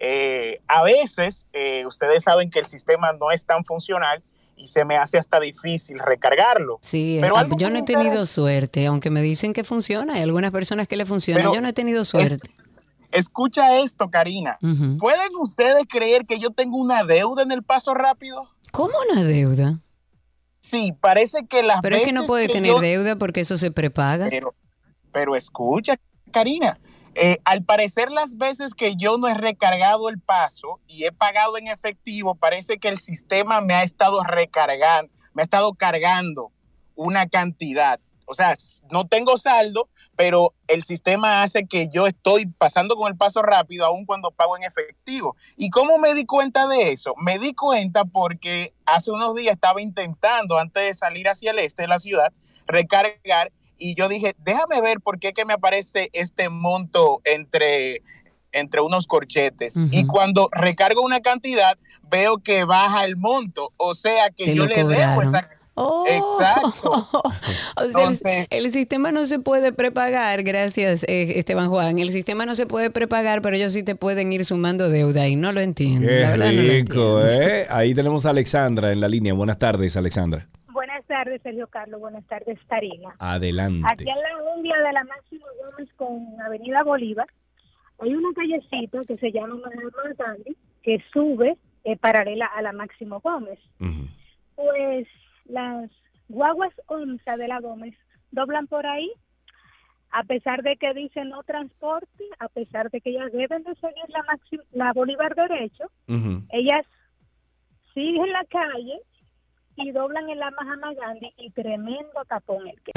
eh, a veces eh, ustedes saben que el sistema no es tan funcional y se me hace hasta difícil recargarlo. Sí, Pero algo yo no he tenido suerte, aunque me dicen que funciona. Hay algunas personas que le funciona. Pero yo no he tenido suerte. Escucha esto, Karina. ¿Pueden ustedes creer que yo tengo una deuda en el paso rápido? ¿Cómo una deuda? Sí, parece que las Pero es que no puede que tener yo- deuda porque eso se prepaga. Pero, pero escucha, Karina, eh, al parecer las veces que yo no he recargado el paso y he pagado en efectivo, parece que el sistema me ha estado recargando, me ha estado cargando una cantidad. O sea, no tengo saldo, pero el sistema hace que yo estoy pasando con el paso rápido aun cuando pago en efectivo. ¿Y cómo me di cuenta de eso? Me di cuenta porque hace unos días estaba intentando, antes de salir hacia el este de la ciudad, recargar y yo dije, déjame ver por qué que me aparece este monto entre, entre unos corchetes. Y cuando recargo una cantidad, veo que baja el monto. O sea que Te yo le debo cobraron. esa... Oh. Exacto. [laughs] O sea, el- el, sistema no se puede prepagar, gracias eh, Esteban Juan. El sistema no se puede prepagar, pero ellos sí te pueden ir sumando deuda y no lo entiendo. Qué la verdad no lo rico, entiendo. ¿eh? Ahí tenemos a Alexandra en la línea. Buenas tardes, Alexandra. Buenas tardes, Sergio Carlos. Buenas tardes, Karina. Adelante. Aquí en la India de la Máximo Gómez con Avenida Bolívar hay una callecita que se llama Mahatma Gandhi que sube eh, paralela a la Máximo Gómez. Pues las guaguas onza de la Gómez doblan por ahí, a pesar de que dice no transporte, a pesar de que ellas deben de seguir la, la Bolívar derecho, ellas siguen la calle y doblan en la Mahatma Gandhi y tremendo tapón el que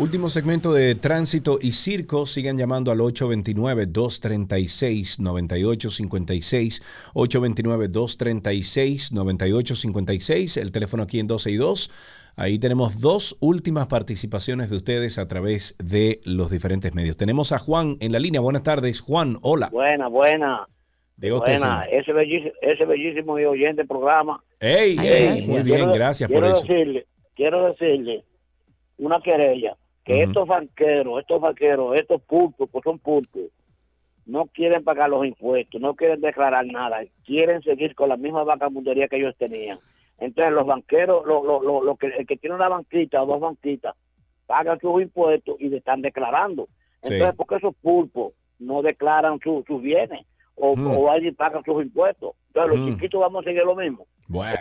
Último segmento de Tránsito y Circo. Sigan llamando al 829-236-9856. 829-236-9856. El teléfono aquí en 12 y 2. Ahí tenemos dos últimas participaciones de ustedes a través de los diferentes medios. Tenemos a Juan en la línea. Buenas tardes, Juan. Hola. Buena, buena. Usted, buena. Ese bellísimo, ese bellísimo y oyente programa. Ey, Ay, ey, gracias. muy bien, Quiero- gracias por quiero eso. Decirle, quiero decirle una querella, que estos banqueros, estos vaqueros, estos pulpos, pues son pulpos, no quieren pagar los impuestos, no quieren declarar nada, quieren seguir con la misma vagabundería que ellos tenían. Entonces los banqueros, lo, lo, lo, lo que, el que tiene una banquita o dos banquitas, pagan sus impuestos y le están declarando. Sí. Entonces, ¿por qué esos pulpos no declaran su- sus bienes? O, Mm. o alguien paga sus impuestos. Entonces los Mm. chiquitos vamos a seguir lo mismo. Bueno.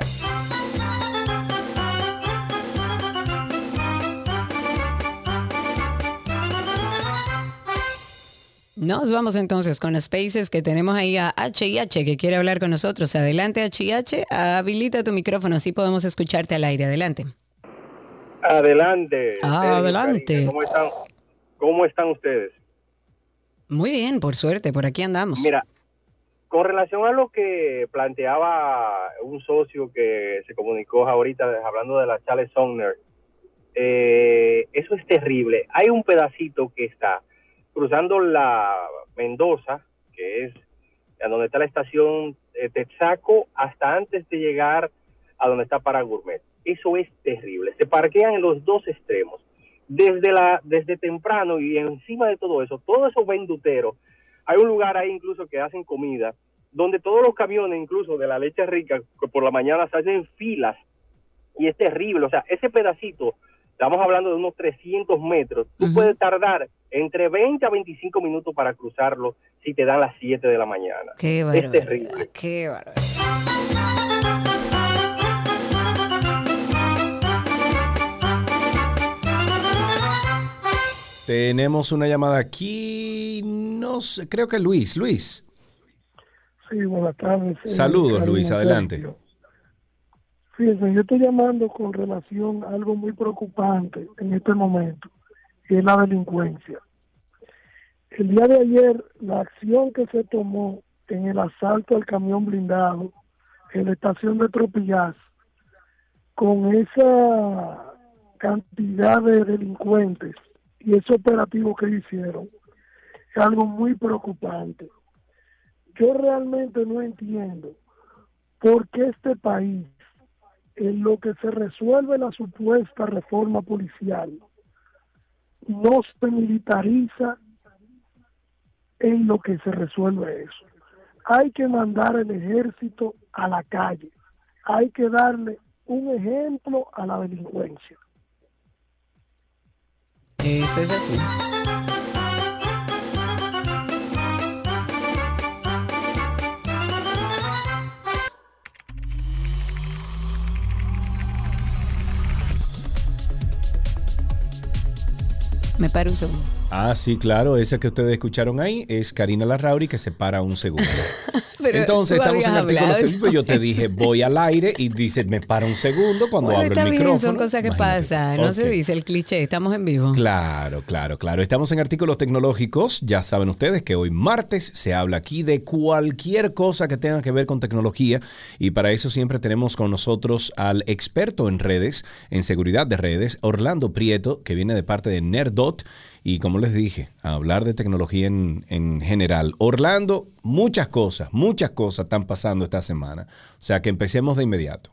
Nos vamos entonces con Spaces que tenemos ahí a H&H que quiere hablar con nosotros. Adelante H&H, habilita tu micrófono, así podemos escucharte al aire. Adelante. Adelante. Ah, adelante. Karina, ¿Cómo están? ¿Cómo están ustedes? Muy bien, por suerte, por aquí andamos. Mira, con relación a lo que planteaba un socio que se comunicó ahorita hablando de la Charles Sumner, eh, eso es terrible. Hay un pedacito que está cruzando la Mendoza, que es a donde está la estación eh, Texaco, hasta antes de llegar a donde está para Gourmet. Eso es terrible. Se parquean en los dos extremos. Desde, la, desde temprano y encima de todo eso, todos esos venduteros, hay un lugar ahí incluso que hacen comida, donde todos los camiones, incluso de la leche rica, que por la mañana se hacen filas y es terrible. O sea, ese pedacito, estamos hablando de unos 300 metros, tú puedes tardar entre 20 a 25 minutos para cruzarlo si te dan las 7 de la mañana. Qué es terrible. qué. Tenemos una llamada aquí, no sé, creo que Luis. Luis. Sí, buenas tardes. eh, Saludos, Luis, adelante. Fíjense, yo estoy llamando con relación a algo muy preocupante en este momento, y es la delincuencia. El día de ayer, la acción que se tomó en el asalto al camión blindado en la estación de Tropillas, con esa cantidad de delincuentes y ese operativo que hicieron, es algo muy preocupante. yo realmente no entiendo por qué este país, en lo que se resuelve la supuesta reforma policial, no se militariza en lo que se resuelve eso. Hay que mandar el ejército a la calle. Hay que darle un ejemplo a la delincuencia. Eso es así. Me paro un segundo. Ah, sí, claro. Esa que ustedes escucharon ahí es Karina Larrauri que se para un segundo. [laughs] Pero Entonces estamos en artículos técnicos. Yo te dije, [laughs] voy al aire y dice, me para un segundo cuando Bueno, abro está el bien, micrófono. son cosas que Imagínate. pasan. No se dice el cliché, estamos en vivo. Claro, claro, claro. Estamos en artículos tecnológicos. Ya saben ustedes que hoy martes se habla aquí de cualquier cosa que tenga que ver con tecnología y para eso siempre tenemos con nosotros al experto en redes, en seguridad de redes, Orlando Prieto, que viene de parte de Nerdot y como les dije, a hablar de tecnología en, en general. Orlando, muchas cosas, muchas cosas están pasando esta semana. O sea que empecemos de inmediato.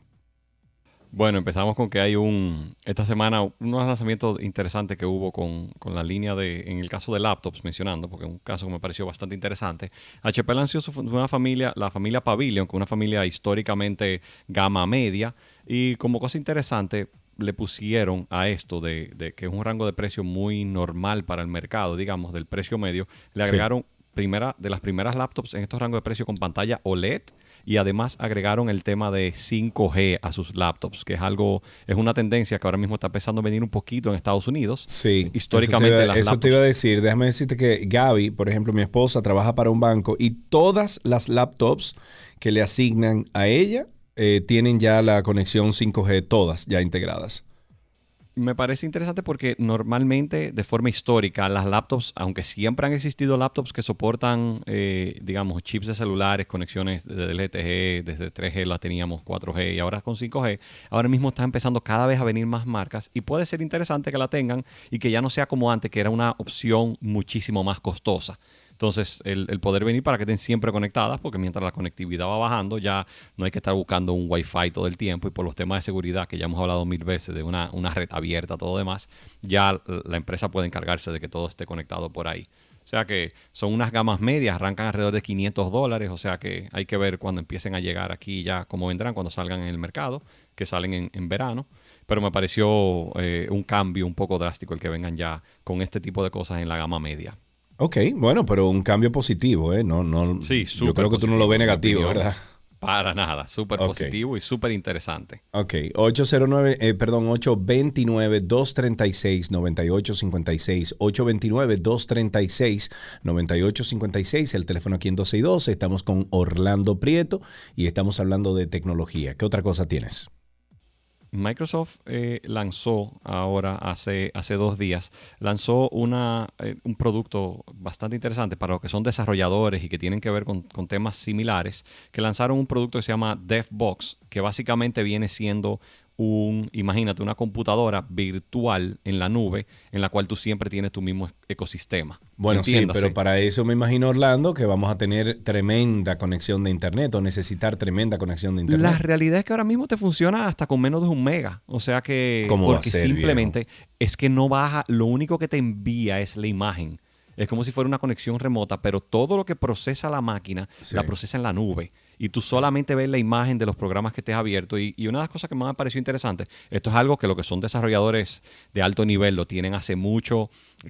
Bueno, empezamos con que hay un, esta semana, unos lanzamientos interesantes que hubo con, con la línea de, en el caso de laptops, mencionando, porque es un caso que me pareció bastante interesante. HP lanzó una familia, la familia Pavilion, que es una familia históricamente gama media, y como cosa interesante, le pusieron a esto de, de que es un rango de precio muy normal para el mercado, digamos, del precio medio, le Sí. agregaron primera, de las primeras laptops en estos rangos de precio con pantalla OLED y además agregaron el tema de 5G a sus laptops, que es algo, es una tendencia que ahora mismo está empezando a venir un poquito en Estados Unidos. Sí. Históricamente eso te, iba, las eso te iba a decir. Déjame decirte que Gaby, por ejemplo, mi esposa, trabaja para un banco y todas las laptops que le asignan a ella eh, tienen ya la conexión 5G, todas ya integradas. Me parece interesante porque normalmente, de forma histórica, las laptops, aunque siempre han existido laptops que soportan, eh, digamos, chips de celulares, conexiones de LTE, desde 3G las teníamos 4G y ahora con 5G, ahora mismo está empezando cada vez a venir más marcas y puede ser interesante que la tengan y que ya no sea como antes, que era una opción muchísimo más costosa. Entonces, el, poder venir para que estén siempre conectadas, porque mientras la conectividad va bajando, ya no hay que estar buscando un Wi-Fi todo el tiempo. Y por los temas de seguridad, que ya hemos hablado mil veces, de una, una red abierta, todo demás, ya la empresa puede encargarse de que todo esté conectado por ahí. O sea que son unas gamas medias, arrancan alrededor de 500 dólares. O sea que hay que ver cuando empiecen a llegar aquí ya cómo vendrán, cuando salgan en el mercado, que salen en, en verano. Pero me pareció eh, un cambio un poco drástico el que vengan ya con este tipo de cosas en la gama media. Ok, bueno, pero un cambio positivo, ¿eh? No, no, Sí, yo creo que tú no lo ves negativo, opinión. ¿verdad? Para nada, súper positivo y súper interesante. Ok, 809, eh, perdón, 829-236-9856. 829-236-9856, el teléfono aquí en 12 Estamos con Orlando Prieto y estamos hablando de tecnología. ¿Qué otra cosa tienes? Microsoft eh, lanzó ahora, hace, hace dos días, lanzó una, eh, un producto bastante interesante para los que son desarrolladores y que tienen que ver con, con temas similares, que lanzaron un producto que se llama DevBox, que básicamente viene siendo un, imagínate, una computadora virtual en la nube en la cual tú siempre tienes tu mismo ecosistema. Bueno, sí, pero para eso me imagino, Orlando, que vamos a tener tremenda conexión de Internet o necesitar tremenda conexión de Internet. La realidad es que ahora mismo te funciona hasta con menos de un mega. O sea que. ¿Cómo va a porque ser, simplemente es que no baja. Lo único que te envía es la imagen. Es como si fuera una conexión remota, pero todo lo que procesa la máquina Sí. la procesa en la nube. Y tú solamente ves la imagen de los programas que estés abierto. Y, y una de las cosas que más me pareció interesante, esto es algo que lo que son desarrolladores de alto nivel lo tienen hace mucho,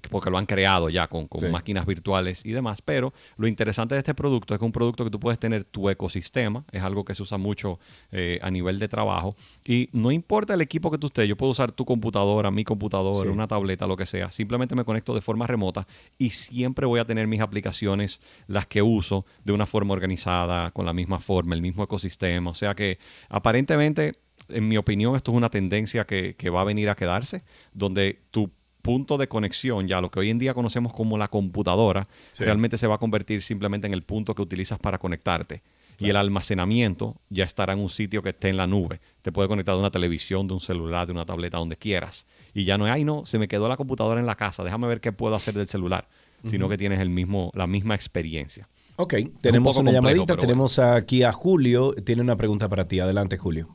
porque lo han creado ya con, con Sí. máquinas virtuales y demás. Pero lo interesante de este producto es que es un producto que tú puedes tener tu ecosistema, es algo que se usa mucho eh, a nivel de trabajo. Y no importa el equipo que tú estés, yo puedo usar tu computadora, mi computadora, Sí. una tableta, lo que sea. Simplemente me conecto de forma remota y siempre voy a tener mis aplicaciones, las que uso, de una forma organizada, con la misma forma, el mismo ecosistema. O sea que aparentemente, en mi opinión, esto es una tendencia que, que va a venir a quedarse, donde tu punto de conexión, ya lo que hoy en día conocemos como la computadora, Sí. realmente se va a convertir simplemente en el punto que utilizas para conectarte. Y el almacenamiento ya estará en un sitio que esté en la nube. Te puede conectar de una televisión, de un celular, de una tableta, donde quieras. Y ya no es, ay no, se me quedó la computadora en la casa, déjame ver qué puedo hacer del celular. Sino que tienes el mismo, la misma experiencia. Ok, un tenemos una complejo, llamadita, tenemos aquí a Julio, tiene una pregunta para ti. Adelante, Julio.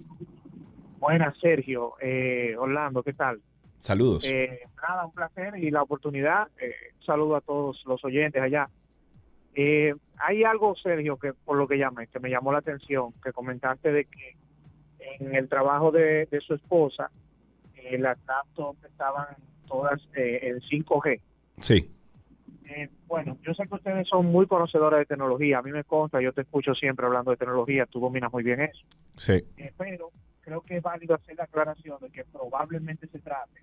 Buenas, Sergio. Eh, Orlando, ¿qué tal? Saludos. Eh, nada, un placer y la oportunidad. Eh, un saludo a todos los oyentes allá. Eh, hay algo, Sergio, que por lo que llamé, que me llamó la atención, que comentaste de que en el trabajo de, de su esposa, eh, las laptops estaban todas eh, en 5G. Sí. Eh, bueno, yo sé que ustedes son muy conocedores de tecnología. A mí me consta, yo te escucho siempre hablando de tecnología, tú dominas muy bien eso. Sí. Eh, pero creo que es válido hacer la aclaración de que probablemente se trate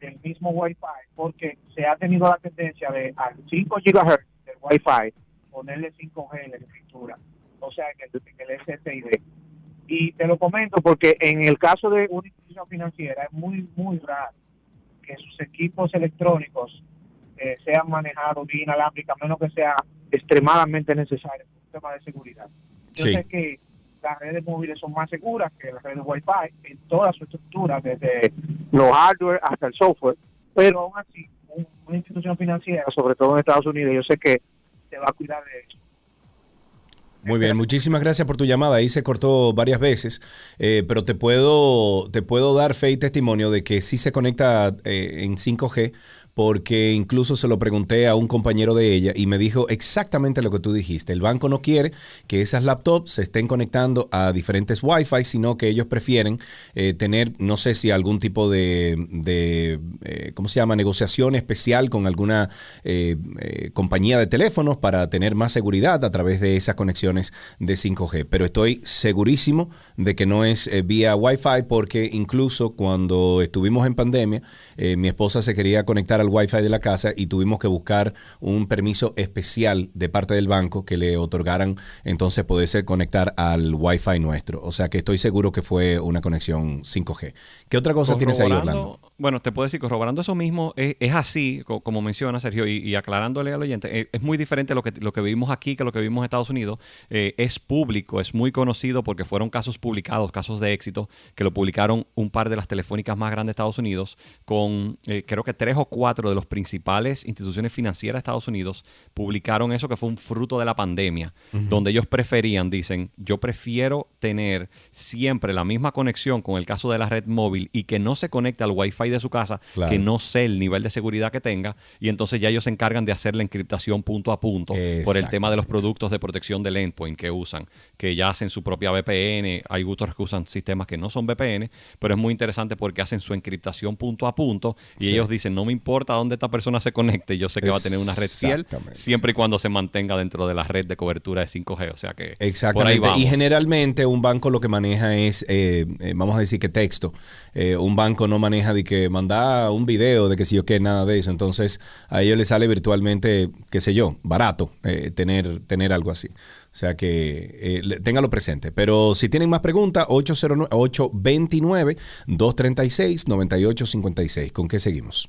del mismo Wi-Fi, porque se ha tenido la tendencia de al 5 GHz del Wi-Fi ponerle 5G en la escritura, o sea, en el, en el SSID. Y te lo comento porque en el caso de una institución financiera es muy, muy raro que sus equipos electrónicos eh, sean manejados vía inalámbrica, a menos que sea extremadamente necesario por un tema de seguridad. Yo Sí. sé que las redes móviles son más seguras que las redes Wi-Fi en toda su estructura, desde los hardware hasta el software, pero aún así, un- una institución financiera, sobre todo en Estados Unidos, yo sé que se va a cuidar de eso. Muy bien, muchísimas gracias por tu llamada. Ahí se cortó varias veces, eh, pero te puedo, te puedo dar fe y testimonio de que sí se conecta eh, en 5G, porque incluso se lo pregunté a un compañero de ella y me dijo exactamente lo que tú dijiste. El banco no quiere que esas laptops se estén conectando a diferentes Wi-Fi, sino que ellos prefieren eh, tener, no sé si algún tipo de, eh, ¿cómo se llama?, negociación especial con alguna eh, eh, compañía de teléfonos para tener más seguridad a través de esas conexiones de 5G. Pero estoy segurísimo de que no es vía Wi-Fi porque incluso cuando estuvimos en pandemia, mi esposa se quería conectar al Wi-Fi de la casa y tuvimos que buscar un permiso especial de parte del banco que le otorgaran entonces poderse conectar al Wi-Fi nuestro. O sea que estoy seguro que fue una conexión 5G. ¿Qué otra cosa tienes ahí, Orlando? Bueno, te puedo decir, corroborando eso mismo, es, es así, co- como menciona Sergio, y, y aclarándole al oyente, eh, es muy diferente lo que, lo que vimos aquí que lo que vimos en Estados Unidos. Eh, es público, es muy conocido porque fueron casos publicados, casos de éxito, que lo publicaron un par de las telefónicas más grandes de Estados Unidos, con eh, creo que tres o cuatro de los principales instituciones financieras de Estados Unidos publicaron eso que fue un fruto de la pandemia, donde ellos preferían, dicen, yo prefiero tener siempre la misma conexión con el caso de la red móvil y que no se conecte al wifi de su casa, Claro. que no sé el nivel de seguridad que tenga, y entonces ya ellos se encargan de hacer la encriptación punto a punto por el tema de los productos de protección del endpoint que usan, que ya hacen su propia VPN, hay otros que usan sistemas que no son VPN, pero es muy interesante porque hacen su encriptación punto a punto y Sí. ellos dicen, no me importa dónde esta persona se conecte, yo sé que va a tener una red fiel, Exactamente. siempre y cuando se mantenga dentro de la red de cobertura de 5G, o sea que por ahí Exactamente. Y generalmente un banco lo que maneja es, eh, eh, vamos a decir que texto. Eh, un banco no maneja de que manda un video de que si yo qué, nada de eso. Entonces a ellos les sale virtualmente, qué sé yo, barato eh, tener, tener algo así. O sea que eh, téngalo presente. Pero si tienen más preguntas, 809 829-236-9856. ¿Con qué seguimos?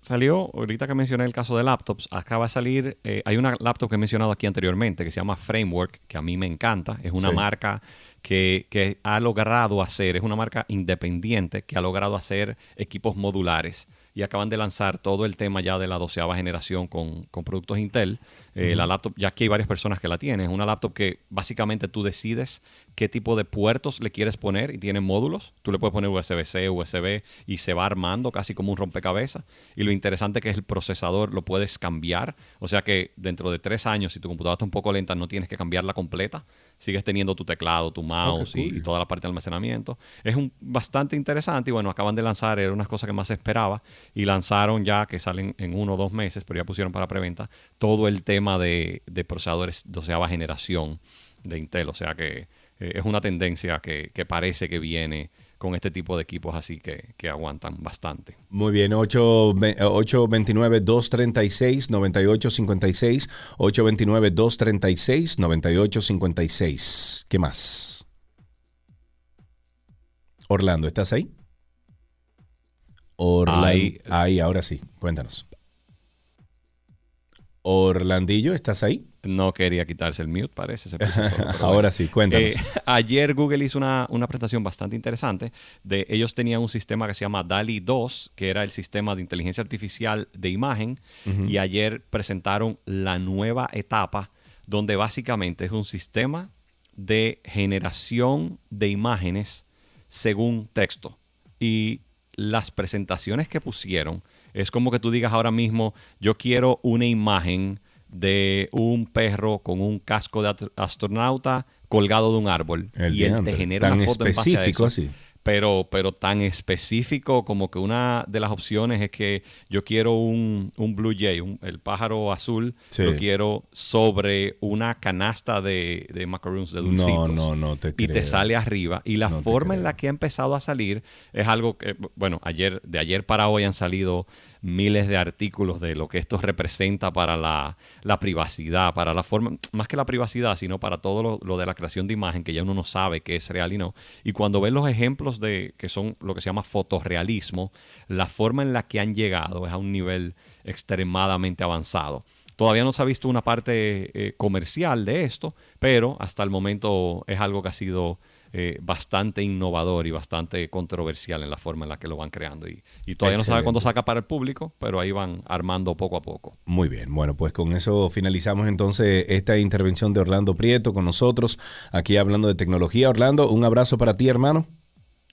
Salió, ahorita que mencioné el caso de laptops, acaba de salir, eh, hay una laptop que he mencionado aquí anteriormente que se llama Framework, que a mí me encanta, es una Sí. marca que, que ha logrado hacer, es una marca independiente que ha logrado hacer equipos modulares y acaban de lanzar todo el tema ya de la doceava generación con, con productos Intel. Eh. La laptop, ya aquí hay varias personas que la tienen, es una laptop que básicamente tú decides qué tipo de puertos le quieres poner y tiene módulos. Tú le puedes poner USB-C, USB y se va armando casi como un rompecabezas. Y lo interesante que es el procesador lo puedes cambiar. O sea que dentro de tres años, si tu computadora está un poco lenta, no tienes que cambiarla completa. Sigues teniendo tu teclado, tu mouse y- cool. y, toda la parte de almacenamiento. Es un, bastante interesante y bueno, acaban de lanzar, era unas cosas que más esperaba y lanzaron ya, que salen en uno o dos meses, pero ya pusieron para preventa, todo el tema de, de procesadores doceava generación de Intel. O sea que eh, es una tendencia que, que parece que viene con este tipo de equipos así que, que aguantan bastante. Muy bien, 8 ve- 829-236-9856. 829-236-9856. ¿Qué más? Orlando, ¿estás ahí? Orlando. Ahí. Ahí, ahora sí. Cuéntanos. Orlandillo, ¿estás ahí? No quería quitarse el mute, parece. se puso solo, [laughs] pero Ahora bueno. sí, cuéntanos. Eh, ayer Google hizo una, una presentación bastante interesante. De, ellos tenían un sistema que se llama DALI 2, que era el sistema de inteligencia artificial de imagen. Y ayer presentaron la nueva etapa donde básicamente es un sistema de generación de imágenes según texto. Y las presentaciones que pusieron es como que tú digas ahora mismo, yo quiero una imagen de un perro con un casco de astronauta colgado de un árbol. y él te genera Tan una foto en base a específico eso. así. Pero, pero tan específico como que una de las opciones es que yo quiero un, un Blue Jay, un- el pájaro azul, Sí. lo quiero sobre una canasta de, de macaroons, de No, dulcitos. no, no te Y te creo. sale arriba. Y la No forma en la que ha empezado a salir es algo que, bueno, ayer, de ayer para hoy han salido miles de artículos de lo que esto representa para la, la privacidad, para la forma, más que la privacidad, sino para todo lo, lo de la creación de imagen, que ya uno no sabe qué es real y no. Y cuando ves los ejemplos de que son lo que se llama fotorrealismo, la forma en la que han llegado es a un nivel extremadamente avanzado. Todavía no se ha visto una parte eh, comercial de esto, pero hasta el momento es algo que ha sido eh, bastante innovador y bastante controversial en la forma en la que lo van creando. Y, y todavía no sabe cuándo saca para el público, pero ahí van armando poco a poco. Muy bien, bueno, pues con eso finalizamos entonces esta intervención de Orlando Prieto con nosotros, aquí hablando de tecnología. Orlando, un abrazo para ti, hermano.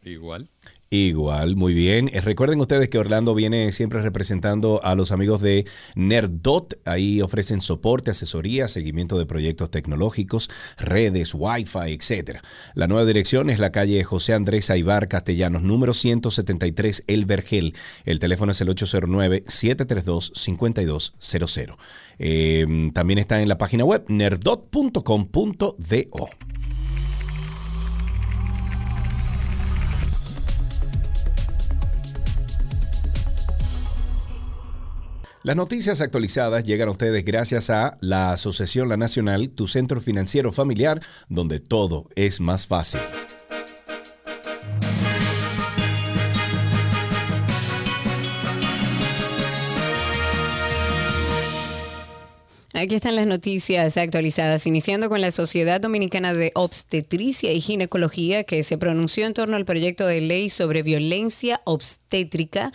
Igual. Igual, muy bien. Eh, Recuerden ustedes que Orlando viene siempre representando a los amigos de Nerdot. Ahí ofrecen soporte, asesoría, seguimiento de proyectos tecnológicos, redes, Wi-Fi, etc. La nueva dirección es la calle José Andrés Aibar Castellanos, número 173 El Vergel. El teléfono es el 809-732-5200. Eh, también está en la página web nerdot.com.do. Las noticias actualizadas llegan a ustedes gracias a la Asociación La Nacional, tu centro financiero familiar, donde todo es más fácil. Aquí están las noticias actualizadas, iniciando con la Sociedad Dominicana de Obstetricia y Ginecología, que se pronunció en torno al proyecto de ley sobre violencia obstétrica,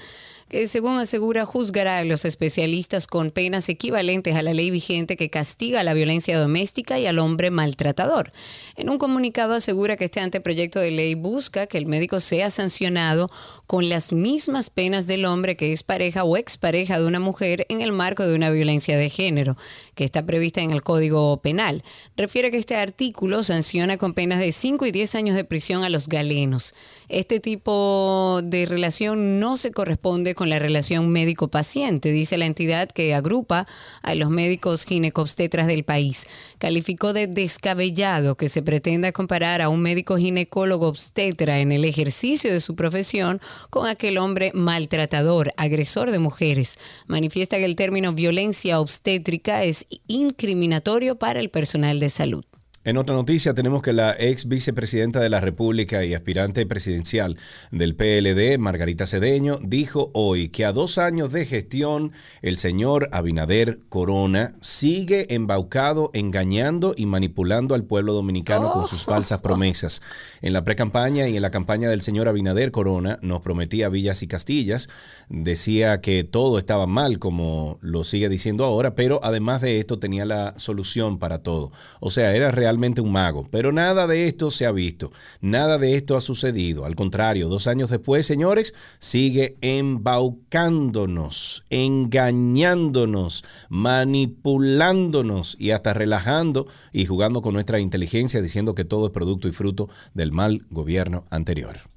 que según asegura juzgará a los especialistas con penas equivalentes a la ley vigente que castiga la violencia doméstica y al hombre maltratador. En un comunicado asegura que este anteproyecto de ley busca que el médico sea sancionado con las mismas penas del hombre que es pareja o expareja de una mujer en el marco de una violencia de género, que está prevista en el Código Penal. Refiere que este artículo sanciona con penas de 5 y 10 años de prisión a los galenos. Este tipo de relación no se corresponde con la relación médico-paciente, dice la entidad que agrupa a los médicos ginecobstetras del país. Calificó de descabellado que se pretenda comparar a un médico ginecólogo obstetra en el ejercicio de su profesión con aquel hombre maltratador, agresor de mujeres. Manifiesta que el término violencia obstétrica es incriminatorio para el personal de salud. En otra noticia tenemos que la ex vicepresidenta de la República y aspirante presidencial del PLD, Margarita Cedeño, dijo hoy que a dos años de gestión el señor Abinader Corona sigue embaucado, engañando y manipulando al pueblo dominicano con sus falsas promesas. En la precampaña y en la campaña del señor Abinader Corona nos prometía villas y castillas, decía que todo estaba mal como lo sigue diciendo ahora, pero además de esto tenía la solución para todo. O sea, era realmente un mago, pero nada de esto se ha visto, nada de esto ha sucedido. Al contrario, dos años después, señores, sigue embaucándonos, engañándonos, manipulándonos y hasta relajando y jugando con nuestra inteligencia diciendo que todo es producto y fruto del mal gobierno anterior.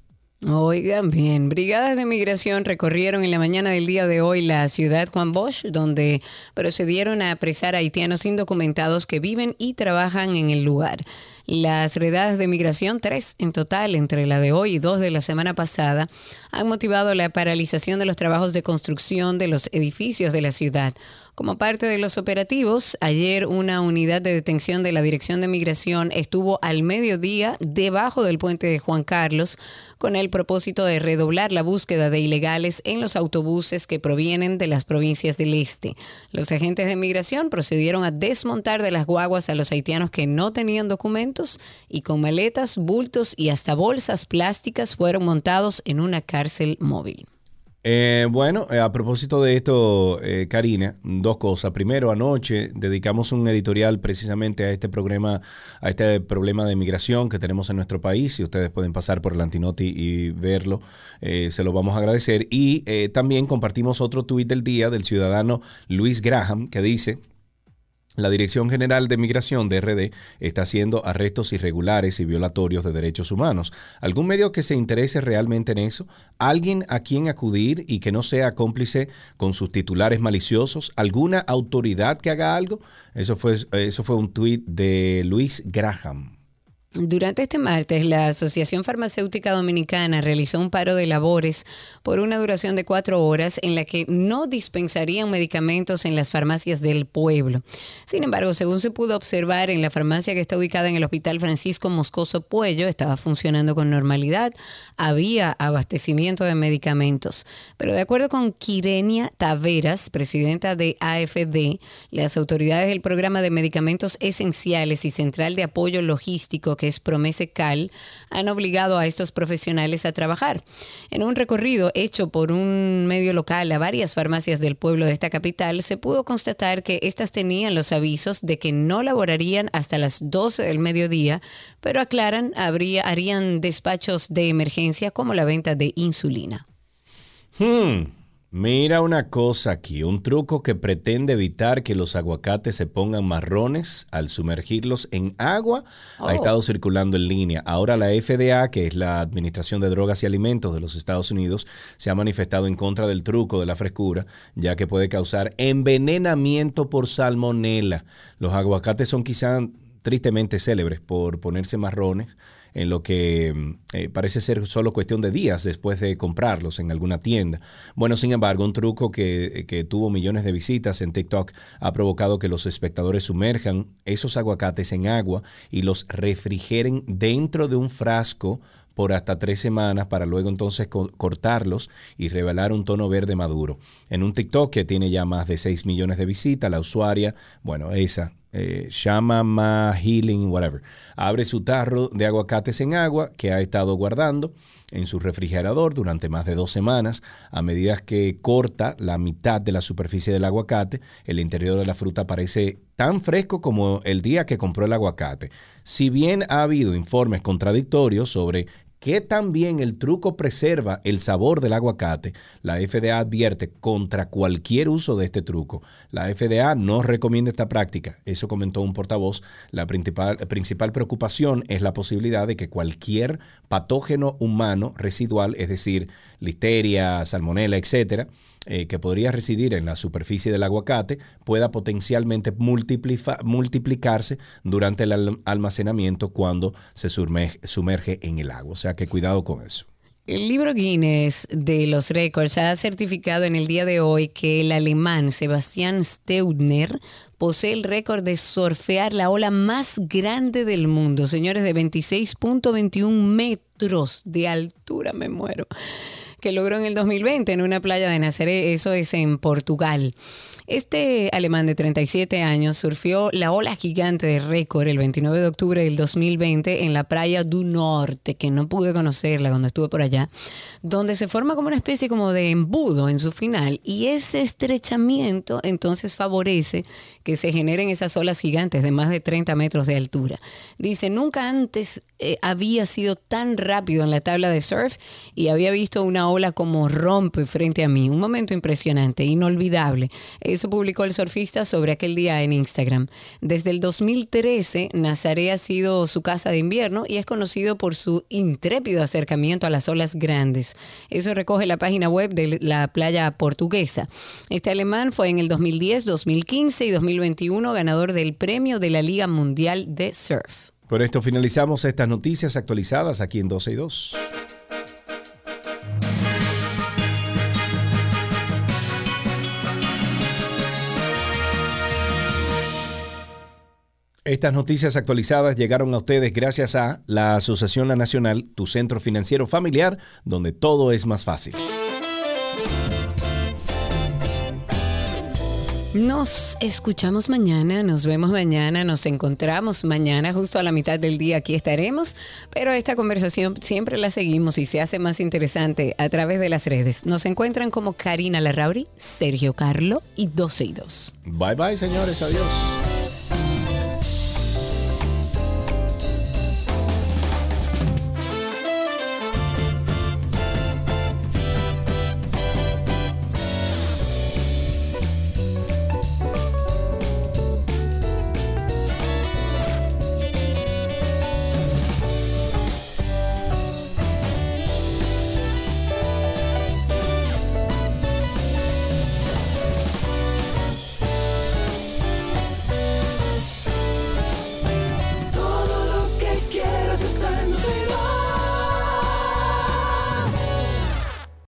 Oigan bien, brigadas de migración recorrieron en la mañana del día de hoy la ciudad Juan Bosch, donde procedieron a apresar a haitianos indocumentados que viven y trabajan en el lugar. Las redadas de migración, tres en total, entre la de hoy y dos de la semana pasada, han motivado la paralización de los trabajos de construcción de los edificios de la ciudad. Como parte de los operativos, ayer una unidad de detención de la Dirección de Migración estuvo al mediodía debajo del puente de Juan Carlos con el propósito de redoblar la búsqueda de ilegales en los autobuses que provienen de las provincias del este. Los agentes de migración procedieron a desmontar de las guaguas a los haitianos que no tenían documentos y con maletas, bultos y hasta bolsas plásticas fueron montados en una cárcel móvil. Eh, bueno, eh, a propósito de esto, eh, Karina, dos cosas. Primero, anoche dedicamos un editorial precisamente a este problema, a este problema de migración que tenemos en nuestro país. Si ustedes pueden pasar por el Antinoti y verlo, eh, se lo vamos a agradecer. Y eh, también compartimos otro tuit del día del ciudadano Luis Graham que dice. La Dirección General de Migración, DRD, está haciendo arrestos irregulares y violatorios de derechos humanos. ¿Algún medio que se interese realmente en eso? ¿Alguien a quien acudir y que no sea cómplice con sus titulares maliciosos? ¿Alguna autoridad que haga algo? Eso fue, eso fue un tuit de Luis Graham. Durante este martes, la Asociación Farmacéutica Dominicana realizó un paro de labores por una duración de cuatro horas en la que no dispensarían medicamentos en las farmacias del pueblo. Sin embargo, según se pudo observar en la farmacia que está ubicada en el Hospital Francisco Moscoso Puello, estaba funcionando con normalidad, había abastecimiento de medicamentos. Pero de acuerdo con Quirenia Taveras, presidenta de AFD, las autoridades del Programa de Medicamentos Esenciales y Central de Apoyo Logístico que es Promese Cal, han obligado a estos profesionales a trabajar. En un recorrido hecho por un medio local a varias farmacias del pueblo de esta capital, se pudo constatar que estas tenían los avisos de que no laborarían hasta las 12 del mediodía, pero aclaran, habría, harían despachos de emergencia como la venta de insulina. Hmm, Mira una cosa aquí, un truco que pretende evitar que los aguacates se pongan marrones al sumergirlos en agua Oh. ha estado circulando en línea. Ahora la FDA, que es la Administración de Drogas y Alimentos de los Estados Unidos, se ha manifestado en contra del truco de la frescura, ya que puede causar envenenamiento por salmonela. Los aguacates son quizá tristemente célebres por ponerse marrones en lo que mm, eh, parece ser solo cuestión de días después de comprarlos en alguna tienda. Bueno, sin embargo, un truco que, que tuvo millones de visitas en TikTok ha provocado que los espectadores sumerjan esos aguacates en agua y los refrigeren dentro de un frasco por hasta tres semanas para luego entonces co- cortarlos y revelar un tono verde maduro. En un TikTok que tiene ya más de 6 millones de visitas, la usuaria, bueno, esa, eh, Shama Ma Healing, whatever, abre su tarro de aguacates en agua que ha estado guardando en su refrigerador durante más de dos semanas. A medida que corta la mitad de la superficie del aguacate, el interior de la fruta parece tan fresco como el día que compró el aguacate. Si bien ha habido informes contradictorios sobre que también el truco preserva el sabor del aguacate, la FDA advierte contra cualquier uso de este truco. La FDA no recomienda esta práctica. Eso comentó un portavoz. La principal, principal preocupación es la posibilidad de que cualquier patógeno humano residual, es decir, listeria, salmonela, etcétera, eh, que podría residir en la superficie del aguacate pueda potencialmente multiplicarse durante el al- almacenamiento cuando se sumerge en el agua. O sea que cuidado con eso. El libro Guinness de los récords ha certificado en el día de hoy que el alemán Sebastian Steudner posee el récord de surfear la ola más grande del mundo, señores, de 26.21 metros de altura, me muero, que logró en el 2020 en una playa de Nazaret, eso es en Portugal. Este alemán de 37 años surfió la ola gigante de récord el 29 de octubre del 2020 en la playa du Norte, que no pude conocerla cuando estuve por allá, donde se forma como una especie como de embudo en su final y ese estrechamiento entonces favorece que se generen esas olas gigantes de más de 30 metros de altura. Dice, nunca antes eh, había sido tan rápido en la tabla de surf y había visto una ola como rompe frente a mí. Un momento impresionante, inolvidable. Eso publicó el surfista sobre aquel día en Instagram. Desde el 2013, Nazaré ha sido su casa de invierno y es conocido por su intrépido acercamiento a las olas grandes. Eso recoge la página web de la playa portuguesa. Este alemán fue en el 2010, 2015 y 2021 ganador del premio de la Liga Mundial de Surf. Con esto finalizamos estas noticias actualizadas aquí en 12 y 2. Estas noticias actualizadas llegaron a ustedes gracias a la Asociación La Nacional, tu centro financiero familiar, donde todo es más fácil. Nos escuchamos mañana, nos vemos mañana, nos encontramos mañana justo a la mitad del día, aquí estaremos, pero esta conversación siempre la seguimos y se hace más interesante a través de las redes. Nos encuentran como Karina Larrauri, Sergio Carlo y 12 y 2. Bye bye, señores. Adiós.